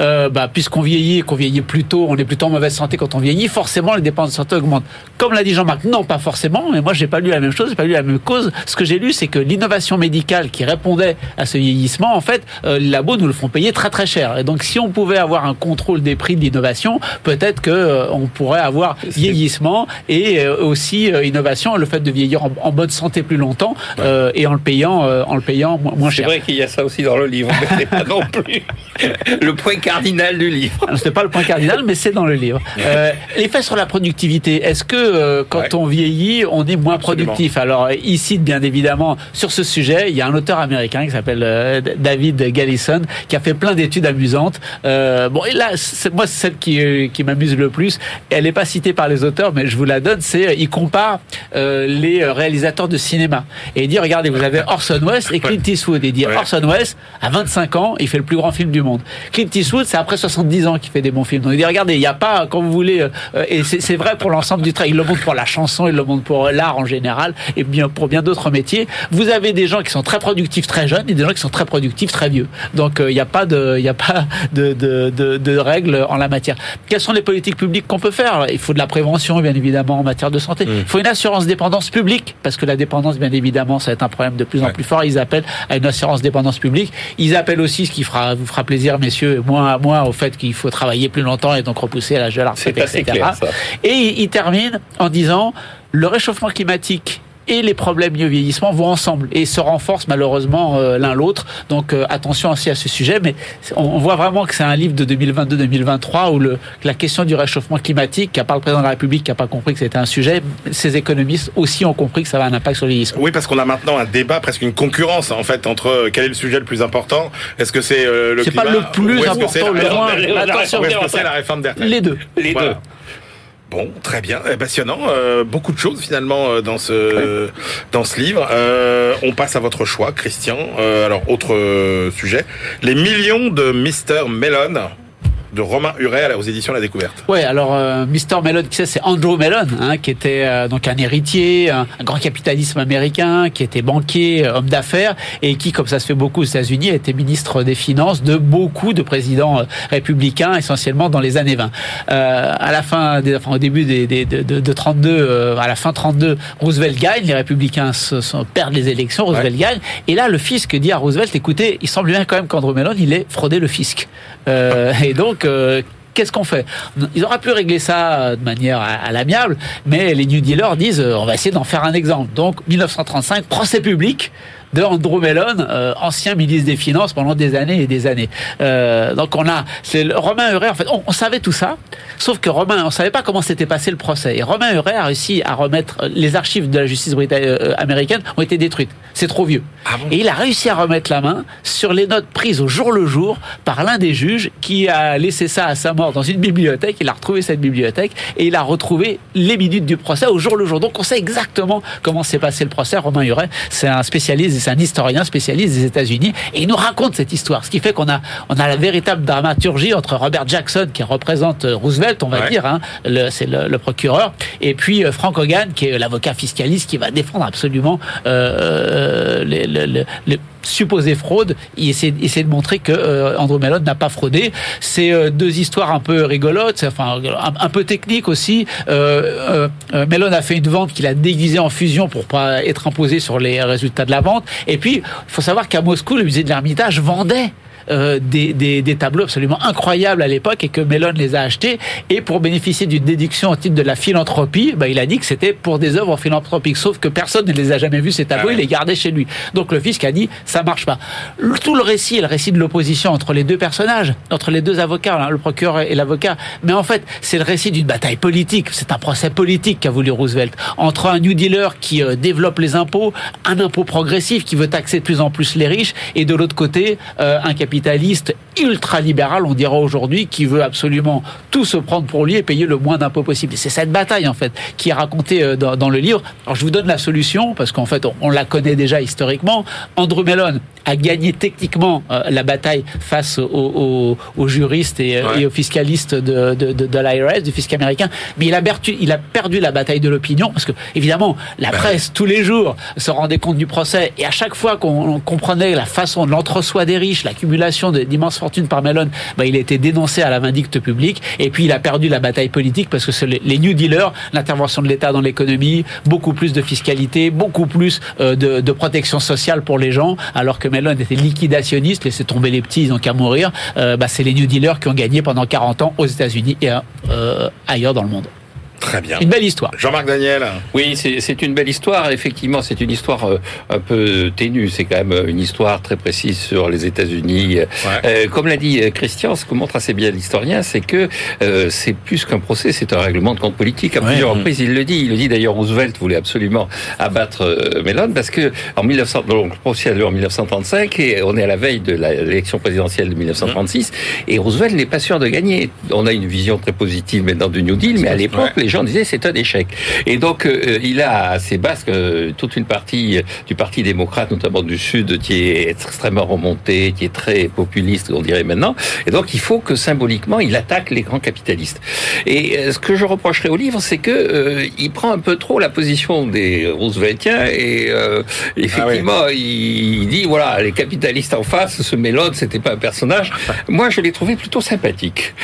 euh, bah, puisqu'on vieillit, qu'on vieillit plus tôt, on est plutôt en mauvaise santé quand on vieillit, forcément les dépenses de santé augmentent. Comme l'a dit Jean-Marc, non, pas forcément. Mais moi, j'ai pas lu la même chose, j'ai pas lu la même cause. Ce que j'ai lu, c'est que l'innovation médicale qui répondait à ce vieillissement, en fait, euh, les labos nous le font payer très très cher. Et donc, si on pouvait avoir un contrôle des prix de l'innovation, peut-être que euh, on pourrait avoir vieillissement et euh, aussi innovation, le fait de vieillir en, en bonne santé plus longtemps euh, et en le payant, euh, en le payant moins, moins C'est cher. vrai qu'il y a ça aussi dans le livre, mais c'est pas non plus le point cardinal du livre. C'est pas le point cardinal, mais c'est dans le livre. Euh, L'effet sur la productivité. Est-ce que quand Ouais. on vieillit, on est moins Absolument. productif? Alors ici, bien évidemment, sur ce sujet, il y a un auteur américain qui s'appelle euh, David Gallison qui a fait plein d'études amusantes. Euh, bon, et là, moi, c'est celle qui, euh, qui m'amuse le plus. Elle n'est pas citée par les auteurs, mais je vous la donne. C'est, euh, il compare les réalisateurs de cinéma et il dit, regardez, vous avez Orson Welles et Clint Eastwood. Et il dit, Ouais. Orson Welles, à 25 ans, il fait le plus grand film du monde. Clint Eastwood, c'est après 70 ans qu'il fait des bons films. Donc il dit, regardez, il n'y a pas, quand vous voulez, et c'est vrai pour l'ensemble du travail. Il le montre pour la chanson, il le montre pour l'art en général, et bien pour bien d'autres métiers. Vous avez des gens qui sont très productifs très jeunes et des gens qui sont très productifs très vieux. Donc euh, il n'y a pas de, il y a pas de, de, de, de règles en la matière. Quelles sont les politiques publiques qu'on peut faire? Il faut de la prévention, bien évidemment, en matière de santé. Il faut une assurance dépendance publique, parce que la dépendance, bien évidemment, ça va être un problème de plus en plus fort. Ils appellent à une assurance dépendance publique. Ils appellent aussi, ce qui fera, vous fera plaisir, messieurs, et moins à moins au fait qu'il faut travailler plus longtemps et donc repousser à l'âge de la retraite, etc. clair. Et il il termine en disant le réchauffement climatique et les problèmes liés au vieillissement vont ensemble et se renforcent malheureusement euh, l'un l'autre. Donc euh, attention aussi à ce sujet. Mais on, voit vraiment que c'est un livre de 2022-2023 où le, la question du réchauffement climatique, à part le président de la République qui n'a pas compris que c'était un sujet, ces économistes aussi ont compris que ça va un impact sur le vieillissement. Oui, parce qu'on a maintenant un débat, presque une concurrence en fait entre euh, quel est le sujet le plus important? Est-ce que c'est euh, le C'est climat pas le plus important, c'est le moins? Attention, ou est-ce que c'est la réforme des retraites? Les deux. Les Voilà. deux. Bon, très bien, Eh, passionnant. Euh, beaucoup de choses finalement euh, dans ce dans ce livre. Euh, on passe à votre choix, Christian. Euh, alors autre sujet, les millions de Mr Melon de Romain Huret aux éditions La Découverte. Ouais, alors euh, Mr. Mellon, qui c'est, c'est Andrew Mellon, hein, qui était euh, donc un héritier, un, un grand capitalisme américain, qui était banquier, euh, homme d'affaires, et qui, comme ça se fait beaucoup aux États-Unis, a été ministre des Finances de beaucoup de présidents euh, républicains, essentiellement dans les années 20. Euh, à la fin, des, enfin, au début des, des, de, de, de 32, euh, à la fin 32, Roosevelt gagne, les républicains se, se perdent les élections, Roosevelt gagne, et là le fisc dit à Roosevelt, écoutez, il semble bien quand même qu'Andrew Mellon, il ait fraudé le fisc. Euh, et donc euh, Qu'est-ce qu'on fait Ils auraient pu régler ça de manière à, à l'amiable, mais les New Dealers disent euh, on va essayer d'en faire un exemple. Donc 1935, procès public de Andrew Mellon, euh, ancien ministre des Finances pendant des années et des années. Euh, donc on a, c'est Romain Huret. En fait, on, on savait tout ça, sauf que Romain, on savait pas comment s'était passé le procès. Et Romain Huret a réussi à remettre les archives de la justice britannique euh, américaine ont été détruites. C'est trop vieux. Et il a réussi à remettre la main sur les notes prises au jour le jour par l'un des juges qui a laissé ça à sa mort dans une bibliothèque. Il a retrouvé cette bibliothèque et il a retrouvé les minutes du procès au jour le jour. Donc on sait exactement comment s'est passé le procès. Romain Huret, c'est un spécialiste, c'est un historien spécialiste des États-Unis et il nous raconte cette histoire. Ce qui fait qu'on a, on a la véritable dramaturgie entre Robert Jackson qui représente euh, Roosevelt, on va Ouais. dire, hein, le- c'est le, le procureur, et puis euh, Frank Hogan qui est l'avocat fiscaliste qui va défendre absolument euh, les, les- les- les supposées fraudes. Il essaie, de montrer que euh, Andrew Mellon n'a pas fraudé. C'est euh, deux histoires un peu rigolotes, enfin un, peu techniques aussi. Euh, Mellon a fait une vente qu'il a déguisée en fusion pour pas être imposé sur les résultats de la vente. Et puis, il faut savoir qu'à Moscou, le musée de l'Ermitage vendait euh, des, des, des, tableaux absolument incroyables à l'époque et que Mellon les a achetés. Et pour bénéficier d'une déduction au titre de la philanthropie, bah, il a dit que c'était pour des œuvres philanthropiques. Sauf que personne ne les a jamais vus, ces tableaux, Ah ouais. il les gardait chez lui. Donc le fisc a dit, ça marche pas. Tout le récit est le récit de l'opposition entre les deux personnages, entre les deux avocats, hein, le procureur et l'avocat. Mais en fait, c'est le récit d'une bataille politique. C'est un procès politique qu'a voulu Roosevelt. Entre un New Dealer qui euh, développe les impôts, un impôt progressif qui veut taxer de plus en plus les riches, et de l'autre côté, euh, un capitaliste ultra-libéral, on dira aujourd'hui, qui veut absolument tout se prendre pour lui et payer le moins d'impôts possible. C'est cette bataille, en fait, qui est racontée euh, dans, dans le livre. Alors, je vous donne la solution, parce qu'en fait, on, on la connaît déjà historiquement. Andrew Mellon a gagné techniquement euh, la bataille face aux, aux- aux juristes et, euh, Ouais. et aux fiscalistes de, de, de, de l'IRS, du fisc américain, mais il a, perdu, il a perdu la bataille de l'opinion, parce que, évidemment, la presse, tous les jours, se rendait compte du procès, et à chaque fois qu'on on comprenait la façon de l'entre-soi des riches, l'accumulation d'immenses fortunes par Mellon, bah, il a été dénoncé à la vindicte publique, et puis il a perdu la bataille politique, parce que les, New Dealers, l'intervention de l'État dans l'économie, beaucoup plus de fiscalité, beaucoup plus euh, de, de protection sociale pour les gens, alors que Mellon était liquidationniste, laissait tomber les petits, ils n'ont qu'à mourir, euh, bah, c'est les New Dealers qui ont gagné pendant 40 ans aux États-Unis et euh, ailleurs dans le monde. Très bien. Une belle histoire. Jean-Marc Daniel. Oui, c'est c'est une belle histoire. Effectivement, c'est une histoire euh, un peu ténue. C'est quand même une histoire très précise sur les États-Unis. Euh, comme l'a dit euh, Christian, ce que montre assez bien l'historien, c'est que euh, c'est plus qu'un procès, c'est un règlement de compte politique. À plusieurs reprises, il le dit. Il le dit d'ailleurs. Roosevelt voulait absolument abattre euh, Mellon parce que en 1900, donc le procès a lieu en 1935 et on est à la veille de l'élection présidentielle de 1936 et Roosevelt n'est pas sûr de gagner. On a une vision très positive maintenant du New Deal, mais à l'époque, Ouais. les gens disaient c'est un échec. Et donc, euh, il a à ses basques euh, toute une partie euh, du Parti démocrate, notamment du Sud, qui est extrêmement remonté, qui est très populiste, on dirait maintenant. Et donc, il faut que symboliquement, il attaque les grands capitalistes. Et euh, ce que je reprocherais au livre, c'est que euh, il prend un peu trop la position des Rooseveltiens et euh, effectivement, il, il dit voilà, les capitalistes en face, ce Mellon, c'était pas un personnage. Moi, je l'ai trouvé plutôt sympathique.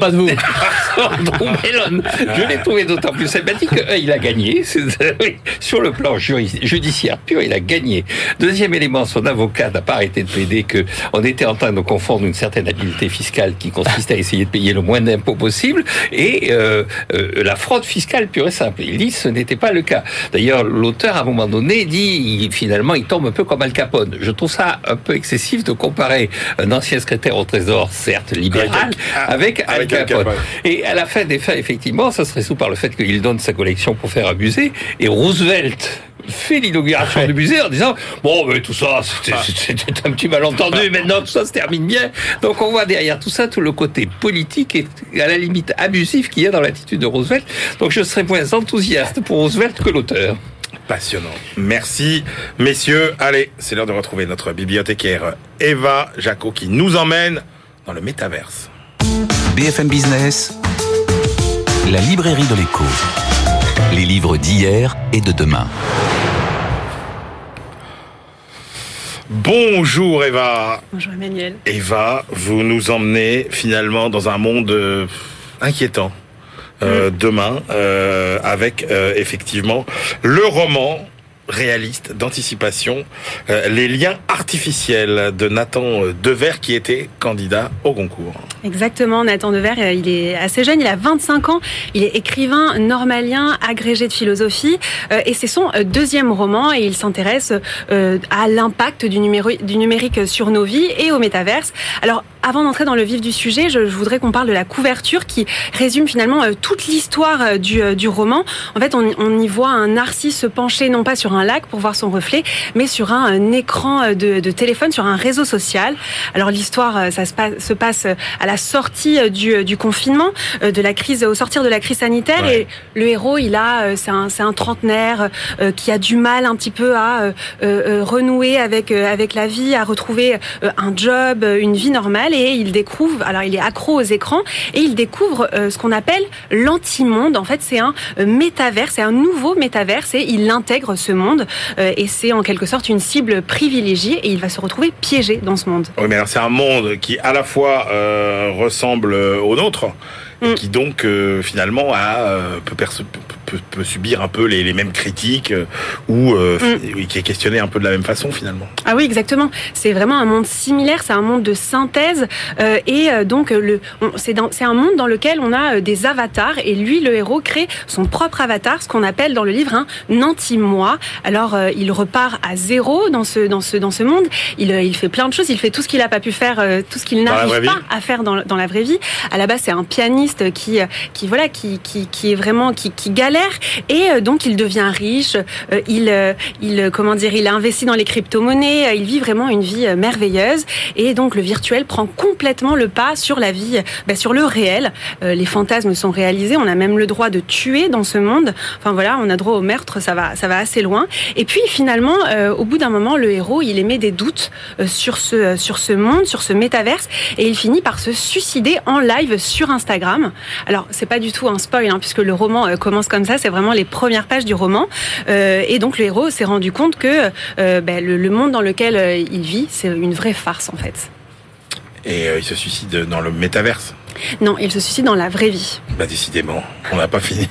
Pas de vous. Mellon. Je l'ai trouvé d'autant plus sympathique que, un, il a gagné. Oui, Sur le plan judiciaire pur, il a gagné. Deuxième élément, son avocat n'a pas arrêté de plaider que on était en train de confondre une certaine habileté fiscale qui consistait à essayer de payer le moins d'impôts possible et euh, euh, la fraude fiscale pure et simple. Il dit que ce n'était pas le cas. D'ailleurs, l'auteur, à un moment donné, dit il- finalement, il tombe un peu comme Al Capone. Je trouve ça un peu excessif de comparer un ancien secrétaire au Trésor, certes libéral, avec Al Avec Al Capone. Capone. Et à la fin des faits, effectivement, ça se par le fait qu'il donne sa collection pour faire un musée. Et Roosevelt fait l'inauguration du musée en disant bon mais tout ça c'était c'était un petit malentendu maintenant tout ça se termine bien donc on voit derrière tout ça tout le côté politique et à la limite abusif qu'il y a dans l'attitude de Roosevelt donc je serais moins enthousiaste pour Roosevelt que l'auteur Passionnant. Merci, messieurs. Allez, c'est l'heure de retrouver notre bibliothécaire Eva Jaco qui nous emmène dans le métaverse. BFM Business, la librairie de l'écho. Les livres d'hier et de demain. Bonjour Eva. Bonjour Emmanuel. Eva, vous nous emmenez finalement dans un monde euh, inquiétant. euh, demain, euh, avec euh, effectivement le roman réaliste d'anticipation, euh, les liens artificiels de Nathan euh, Dever qui était candidat au concours. Exactement, Nathan Dever, euh, il est assez jeune, il a 25 ans, il est écrivain normalien, agrégé de philosophie, et c'est son deuxième roman, et il s'intéresse à l'impact du, du numérique sur nos vies et au métaverse. Alors, avant d'entrer dans le vif du sujet, je, je voudrais qu'on parle de la couverture qui résume finalement euh, toute l'histoire euh, du, euh, du roman. En fait, on, on y voit un narcisse se pencher non pas sur un lac pour voir son reflet, mais sur un, un écran de, de téléphone, sur un réseau social. Alors l'histoire, ça se passe, se passe à la sortie du, du confinement, de la crise, au sortir de la crise sanitaire, Ouais. et le héros, il a, c'est un, c'est un trentenaire euh, qui a du mal un petit peu à euh, euh, renouer avec avec la vie, à retrouver un job, une vie normale, et il découvre, alors il est accro aux écrans, et il découvre euh, ce qu'on appelle l'anti-monde. En fait, c'est un euh, métavers, c'est un nouveau métaverse, et il intègre ce monde, euh, et c'est en quelque sorte une cible privilégiée, et il va se retrouver piégé dans ce monde. Oui, mais alors c'est un monde qui à la fois euh, ressemble au nôtre et Mm. qui donc finalement a, euh, peut, perce- peut- subir un peu les, les mêmes critiques euh, ou euh, Mm. qui est questionné un peu de la même façon finalement. Ah oui, exactement. C'est vraiment un monde similaire, c'est un monde de synthèse. euh, et donc, le, c'est un monde dans lequel on a des avatars. Et lui, le héros, crée son propre avatar, ce qu'on appelle dans le livre un anti-moi. Alors, il repart à zéro dans ce, dans ce, dans ce monde. Il, il fait plein de choses. Il fait tout ce qu'il n'a pas pu faire, tout ce qu'il n'arrive vie. pas à faire dans, dans la vraie vie. À la base, c'est un pianiste qui, qui voilà, qui, qui, qui est vraiment, qui, qui galère. Et euh, donc, il devient riche. Euh, il, euh, comment dire, il a investi dans les crypto-monnaies. Il vit vraiment une vie merveilleuse. Et donc, le virtuel prend complètement le pas sur la vie, bah, sur le réel. Les fantasmes sont réalisés. On a même le droit de tuer dans ce monde. Enfin voilà, on a droit au meurtre. Ça va, ça va assez loin. Et puis finalement, au bout d'un moment, le héros, il émet des doutes sur ce, sur ce monde, sur ce métaverse, et il finit par se suicider en live sur Instagram. Alors, c'est pas du tout un spoil, hein, puisque le roman commence comme ça. C'est vraiment les premières pages du roman. Euh, et donc, le héros s'est rendu compte que euh, ben, le, monde dans lequel euh, il vit, c'est une vraie farce en fait. Et il se suicide dans le métaverse. Non, il se suicide dans la vraie vie. Bah décidément, on n'a pas fini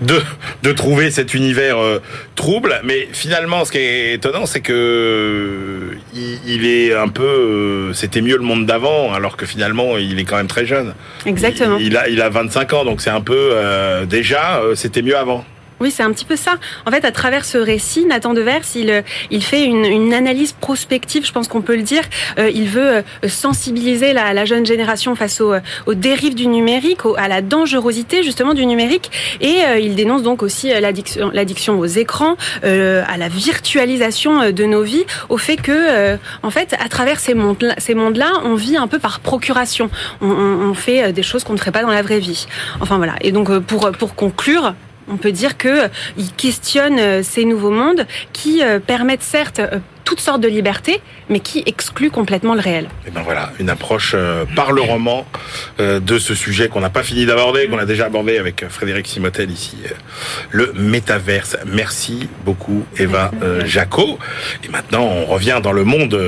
de, de trouver cet univers euh, trouble. Mais finalement, ce qui est étonnant, c'est que euh, il, il est un peu, euh, c'était mieux le monde d'avant, alors que finalement, il est quand même très jeune. Exactement. Il, il a, il a 25 ans, donc c'est un peu euh, déjà, c'était mieux avant. Oui, c'est un petit peu ça. En fait, à travers ce récit, Nathan Devers, il, euh, fait une, analyse prospective, je pense qu'on peut le dire. Euh, il veut euh, sensibiliser la, jeune génération face aux, dérives du numérique, à la dangerosité justement du numérique. Et il dénonce donc aussi l'addiction aux écrans, à la virtualisation de nos vies, au fait que, en fait, à travers ces mondes-là, on vit un peu par procuration. On, fait des choses qu'on ne ferait pas dans la vraie vie. Enfin voilà. Et donc, pour conclure, on peut dire que euh, questionne euh, ces nouveaux mondes qui euh, permettent certes toutes sortes de libertés, mais qui excluent complètement le réel. Et ben voilà, une approche euh, par le roman euh, de ce sujet qu'on n'a pas fini d'aborder, qu'on a déjà abordé avec Frédéric Simotel ici, euh, le métaverse. Merci beaucoup Eva Jaco. Et maintenant, on revient dans le monde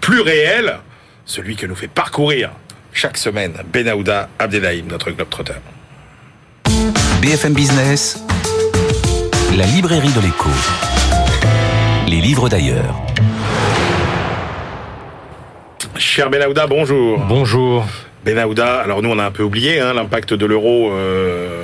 plus réel, celui que nous fait parcourir chaque semaine Benahouda Abdelhaim, notre globetrotter. BFM Business, la librairie de l'écho. Les livres d'ailleurs. Cher Benahouda, bonjour. Bonjour. Benahouda, alors nous on a un peu oublié hein, l'impact de l'euro euh,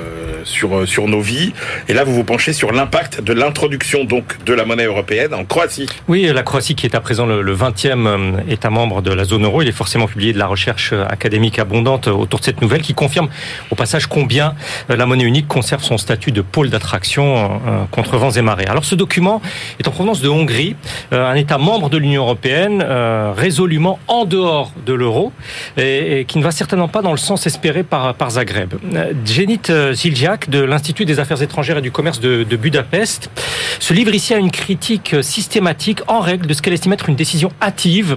sur sur nos vies, et là vous vous penchez sur l'impact de l'introduction donc de la monnaie européenne en Croatie. Oui, la Croatie qui est à présent le, le 20e euh, État membre de la zone euro, il est forcément publié de la recherche euh, académique abondante autour de cette nouvelle qui confirme au passage combien euh, la monnaie unique conserve son statut de pôle d'attraction euh, contre vents et marées. Alors ce document est en provenance de Hongrie, euh, un État membre de l'Union européenne euh, résolument en dehors de l'euro et, qui ne va certainement pas dans le sens espéré par, Zagreb. Euh, Zenit de l'Institut des affaires étrangères et du commerce de, de Budapest se livre ici à une critique systématique en règle de ce qu'elle estime être une décision hâtive,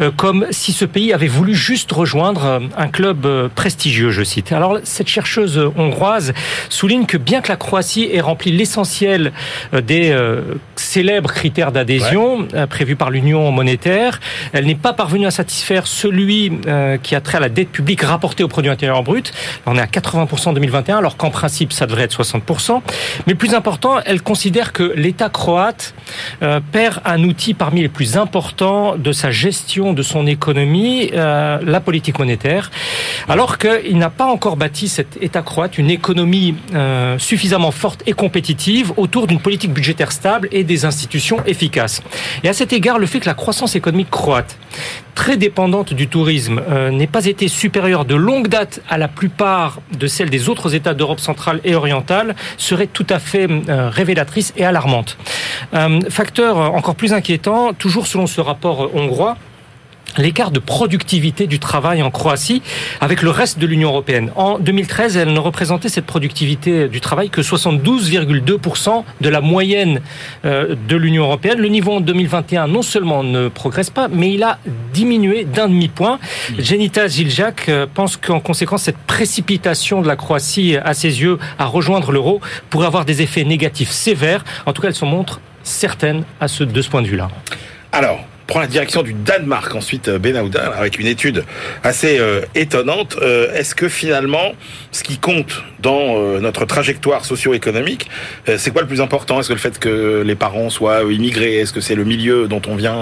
euh, comme si ce pays avait voulu juste rejoindre euh, un club euh, prestigieux, je cite. Alors cette chercheuse hongroise souligne que bien que la Croatie ait rempli l'essentiel des euh, célèbres critères d'adhésion prévus par l'Union monétaire, elle n'est pas parvenue à satisfaire celui euh, qui a trait à la dette publique rapportée au produit intérieur brut. On est à 80% en 2021, alors qu'en principe ça devrait être 60%. Mais plus important, elle considère que l'État croate euh, perd un outil parmi les plus importants de sa gestion de son économie, euh, la politique monétaire, alors qu'il n'a pas encore bâti cet État croate une économie euh, suffisamment forte et compétitive autour d'une politique budgétaire stable et des institutions efficaces. Et à cet égard, le fait que la croissance économique croate très dépendante du tourisme n'ait pas été supérieure de longue date à la plupart de celles des autres États d'Europe centrale et orientale serait tout à fait euh, révélatrice et alarmante. Euh, facteur encore plus inquiétant, toujours selon ce rapport euh, hongrois, l'écart de productivité du travail en Croatie avec le reste de l'Union européenne. En 2013, elle ne représentait cette productivité du travail que 72,2% de la moyenne euh, de l'Union européenne. Le niveau en 2021 non seulement ne progresse pas, mais il a diminué d'un demi-point. Jenita Ziljak euh, pense qu'en conséquence, cette précipitation de la Croatie à ses yeux à rejoindre l'euro pourrait avoir des effets négatifs sévères. En tout cas, elle se montre certaine à ce, de ce point de vue-là. Alors, prend la direction du Danemark ensuite, euh, Benahouda, avec une étude assez euh, étonnante. Euh, Est-ce que finalement, ce qui compte dans euh, notre trajectoire socio-économique, euh, c'est quoi le plus important? Est-ce que le fait que les parents soient immigrés Est-ce que c'est le milieu dont on vient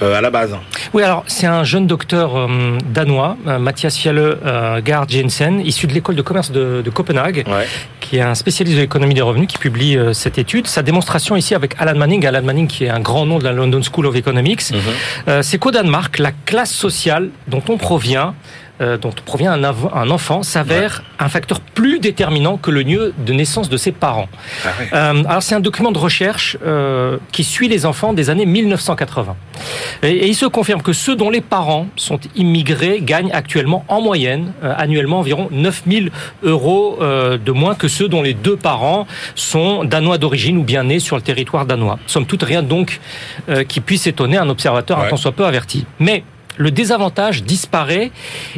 euh, à la base? Oui, alors c'est un jeune docteur euh, danois, Mathias euh, Gard Jensen, issu de l'école de commerce de, de Copenhague, Ouais. qui est un spécialiste de l'économie des revenus, qui publie euh, cette étude. Sa démonstration ici avec Alan Manning, Alan Manning qui est un grand nom de la London School of Economics, euh, c'est qu'au Danemark, la classe sociale dont on provient euh, dont provient un, un enfant s'avère un facteur plus déterminant que le lieu de naissance de ses parents. Ah. Euh, alors c'est un document de recherche euh, qui suit les enfants des années 1980. Et, et il se confirme que ceux dont les parents sont immigrés gagnent actuellement en moyenne euh, annuellement environ 9000 euros euh, de moins que ceux dont les deux parents sont danois d'origine ou bien nés sur le territoire danois. Somme toute, rien donc euh, qui puisse étonner un observateur un Ouais. tant soit peu averti. Mais le désavantage disparaît,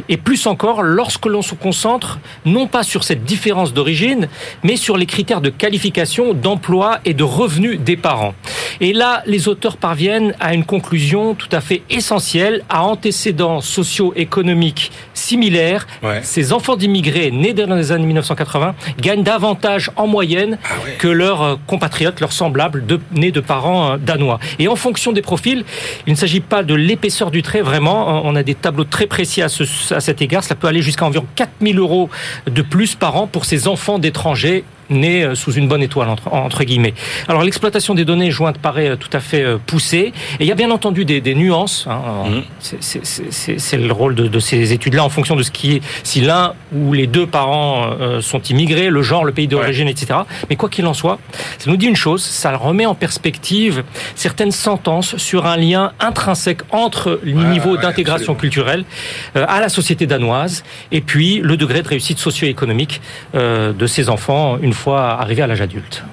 et plus encore lorsque l'on se concentre non pas sur cette différence d'origine, mais sur les critères de qualification, d'emploi et de revenus des parents. Et là, les auteurs parviennent à une conclusion tout à fait essentielle, à antécédents socio-économiques similaires. Ouais. Ces enfants d'immigrés nés dans les années 1980 gagnent davantage en moyenne Ah ouais. que leurs euh, compatriotes, leurs semblables, de, nés de parents euh, danois. Et en fonction des profils, il ne s'agit pas de l'épaisseur du trait, vraiment. On a des tableaux très précis à, à cet égard. Cela peut aller jusqu'à environ 4000 euros de plus par an pour ces enfants d'étrangers nés euh, sous une bonne étoile, entre, entre guillemets. Alors l'exploitation des données jointes paraît euh, tout à fait euh, poussée. Et il y a bien entendu des, des nuances. Hein. Mhm. c'est- le rôle de, de ces études-là en fonction de ce qui est, si l'un ou les deux parents euh, sont immigrés, le genre, le pays d'origine, etc. Mais quoi qu'il en soit, ça nous dit une chose, ça remet en perspective certaines sentences sur un lien intrinsèque entre le Ouais, niveau ouais, d'intégration culturelle euh, à la société danoise et puis le degré de réussite socio-économique euh, de ces enfants une fois arrivés à l'âge adulte.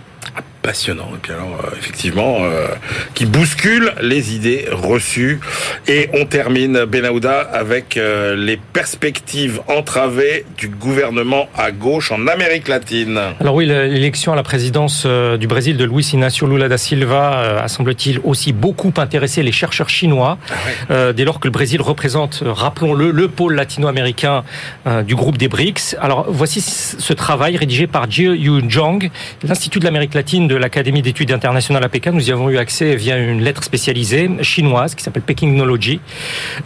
Passionnant. Et puis alors, euh, effectivement, euh, qui bouscule les idées reçues. Et on termine, Benahouda, avec euh, les perspectives entravées du gouvernement à gauche en Amérique latine. Alors oui, l'élection à la présidence du Brésil de Luis Inácio Lula da Silva a semble-t-il aussi beaucoup intéressé les chercheurs chinois, euh, dès lors que le Brésil représente, rappelons-le, le pôle latino-américain du groupe des BRICS. Alors voici ce travail rédigé par Jiu Yu Zhang, l'Institut de l'Amérique latine de l'Académie d'études internationales à Pékin. Nous y avons eu accès via une lettre spécialisée chinoise qui s'appelle Pekingnology.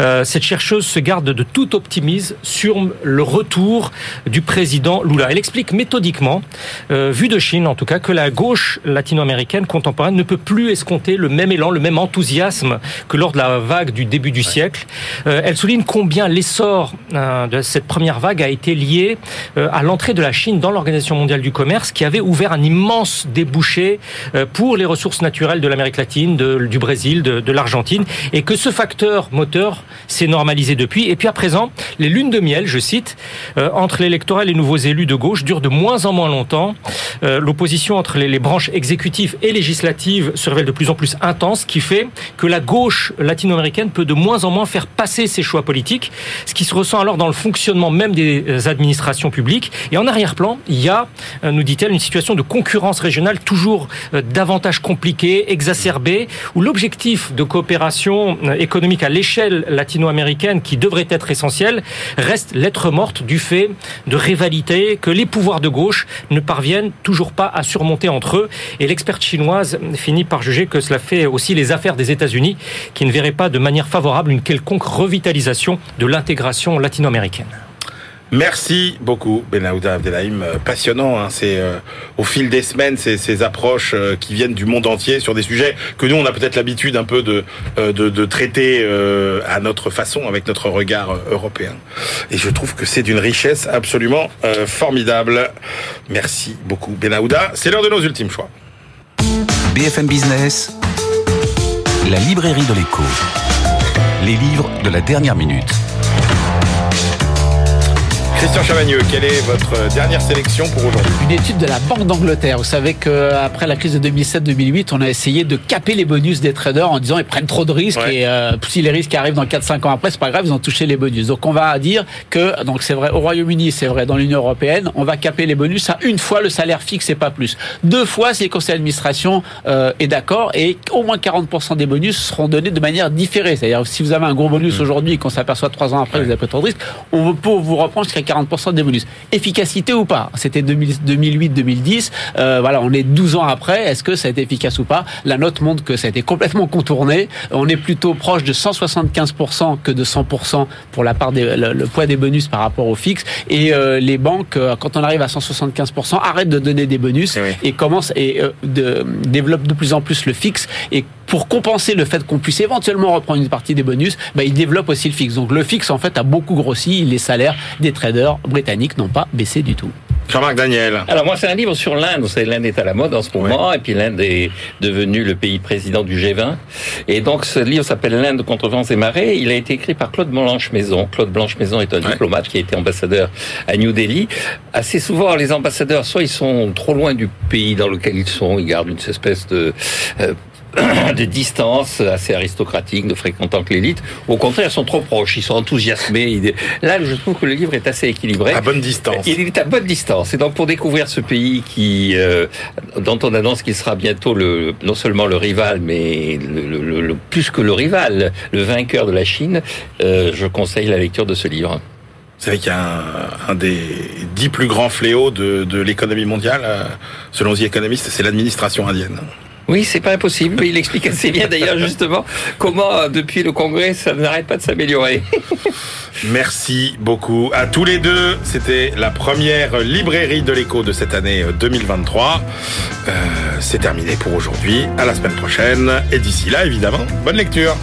Euh, cette chercheuse se garde de tout optimisme sur le retour du président Lula. Elle explique méthodiquement, euh, vu de Chine en tout cas, que la gauche latino-américaine contemporaine ne peut plus escompter le même élan, le même enthousiasme que lors de la vague du début du siècle. Euh, elle souligne combien l'essor euh, de cette première vague a été lié euh, à l'entrée de la Chine dans l'Organisation mondiale du commerce qui avait ouvert un immense débouché euh, pour les ressources naturelles de l'Amérique latine, du Brésil, de, l'Argentine, et que ce facteur moteur s'est normalisé depuis. Et puis à présent, les lunes de miel, je cite, euh, entre l'électorat et les nouveaux élus de gauche durent de moins en moins longtemps. Euh, L'opposition entre les, les branches exécutives et législatives se révèle de plus en plus intense, ce qui fait que la gauche latino-américaine peut de moins en moins faire passer ses choix politiques, ce qui se ressent alors dans le fonctionnement même des administrations publiques. Et en arrière-plan, il y a, nous dit-elle, une situation de concurrence régionale toujours euh, davantage compliquée, exacerbée, où l'objectif de coopération euh, économique à l'échelle latino-américaine, qui devrait être essentiel, reste lettre morte du fait de rivalité que les pouvoirs de gauche ne parviennent toujours pas à surmonter entre eux. Et l'experte chinoise finit par juger que cela fait aussi les affaires des États-Unis, qui ne verraient pas de manière favorable une quelconque revitalisation de l'intégration latino-américaine. Merci beaucoup, Benahouda Abdelhaim. Euh, Passionnant, hein, c'est euh, au fil des semaines ces, approches euh, qui viennent du monde entier sur des sujets que nous on a peut-être l'habitude un peu de euh, de, de traiter euh, à notre façon avec notre regard euh, européen. Et je trouve que c'est d'une richesse absolument formidable. Merci beaucoup, Benahouda. C'est l'heure de nos ultimes choix. BFM Business, la librairie de l'écho. Les livres de la dernière minute. Christian Chavagneux, quelle est votre dernière sélection pour aujourd'hui? Une étude de la Banque d'Angleterre. Vous savez qu'après la crise de 2007-2008, on a essayé de caper les bonus des traders en disant ils prennent trop de risques Ouais. et euh, si les risques arrivent dans 4-5 ans après, c'est pas grave, ils ont touché les bonus. Donc on va dire que, donc c'est vrai au Royaume-Uni, c'est vrai dans l'Union Européenne, on va caper les bonus à une fois le salaire fixe et pas plus. Deux fois si le conseil d'administration euh, est d'accord et au moins 40% des bonus seront donnés de manière différée. C'est-à-dire si vous avez un gros bonus aujourd'hui et qu'on s'aperçoit trois ans après que vous avez pris trop de risques, on peut vous reprendre jusqu'à 40% des bonus. Efficacité ou pas? C'était 2008-2010. Euh, voilà, on est 12 ans après. Est-ce que ça a été efficace ou pas? La note montre que ça a été complètement contourné. On est plutôt proche de 175% que de 100% pour la part des, le, le poids des bonus par rapport au fixe. Et euh, les banques, euh, quand on arrive à 175%, arrêtent de donner des bonus Eh oui. et commencent et euh, de, développent de plus en plus le fixe. Et pour compenser le fait qu'on puisse éventuellement reprendre une partie des bonus, bah, ils développent aussi le fixe. Donc le fixe en fait a beaucoup grossi. Les salaires des traders britanniques n'ont pas baissé du tout. Jean-Marc Daniel. Alors moi, c'est un livre sur l'Inde. Vous savez, l'Inde est à la mode en ce moment, et puis l'Inde est devenue le pays président du G20. Et donc, ce livre s'appelle L'Inde contre vents et marées. Il a été écrit par Claude Blanche-Maison. Claude Blanche-Maison est un diplomate qui a été ambassadeur à New Delhi. Assez souvent, les ambassadeurs, soit ils sont trop loin du pays dans lequel ils sont, ils gardent une espèce de... de distance assez aristocratique, ne fréquentant que l'élite. Au contraire, ils sont trop proches, ils sont enthousiasmés. Là, je trouve que le livre est assez équilibré. À bonne distance. Il est à bonne distance. Et donc pour découvrir ce pays qui, euh, dont on annonce qu'il sera bientôt le, non seulement le rival, mais le, le- le- le- plus que le rival, le vainqueur de la Chine, euh, je conseille la lecture de ce livre. Vous savez qu'il y a un, un des dix plus grands fléaux de, de l'économie mondiale, euh, selon The Economist, c'est l'administration indienne. Oui, c'est pas impossible, il explique assez bien d'ailleurs justement comment euh, depuis le Congrès ça n'arrête pas de s'améliorer. Merci beaucoup à tous les deux. C'était la première librairie de l'écho de cette année euh, 2023. Euh, c'est terminé pour aujourd'hui. À la semaine prochaine. Et d'ici là, évidemment, bonne lecture.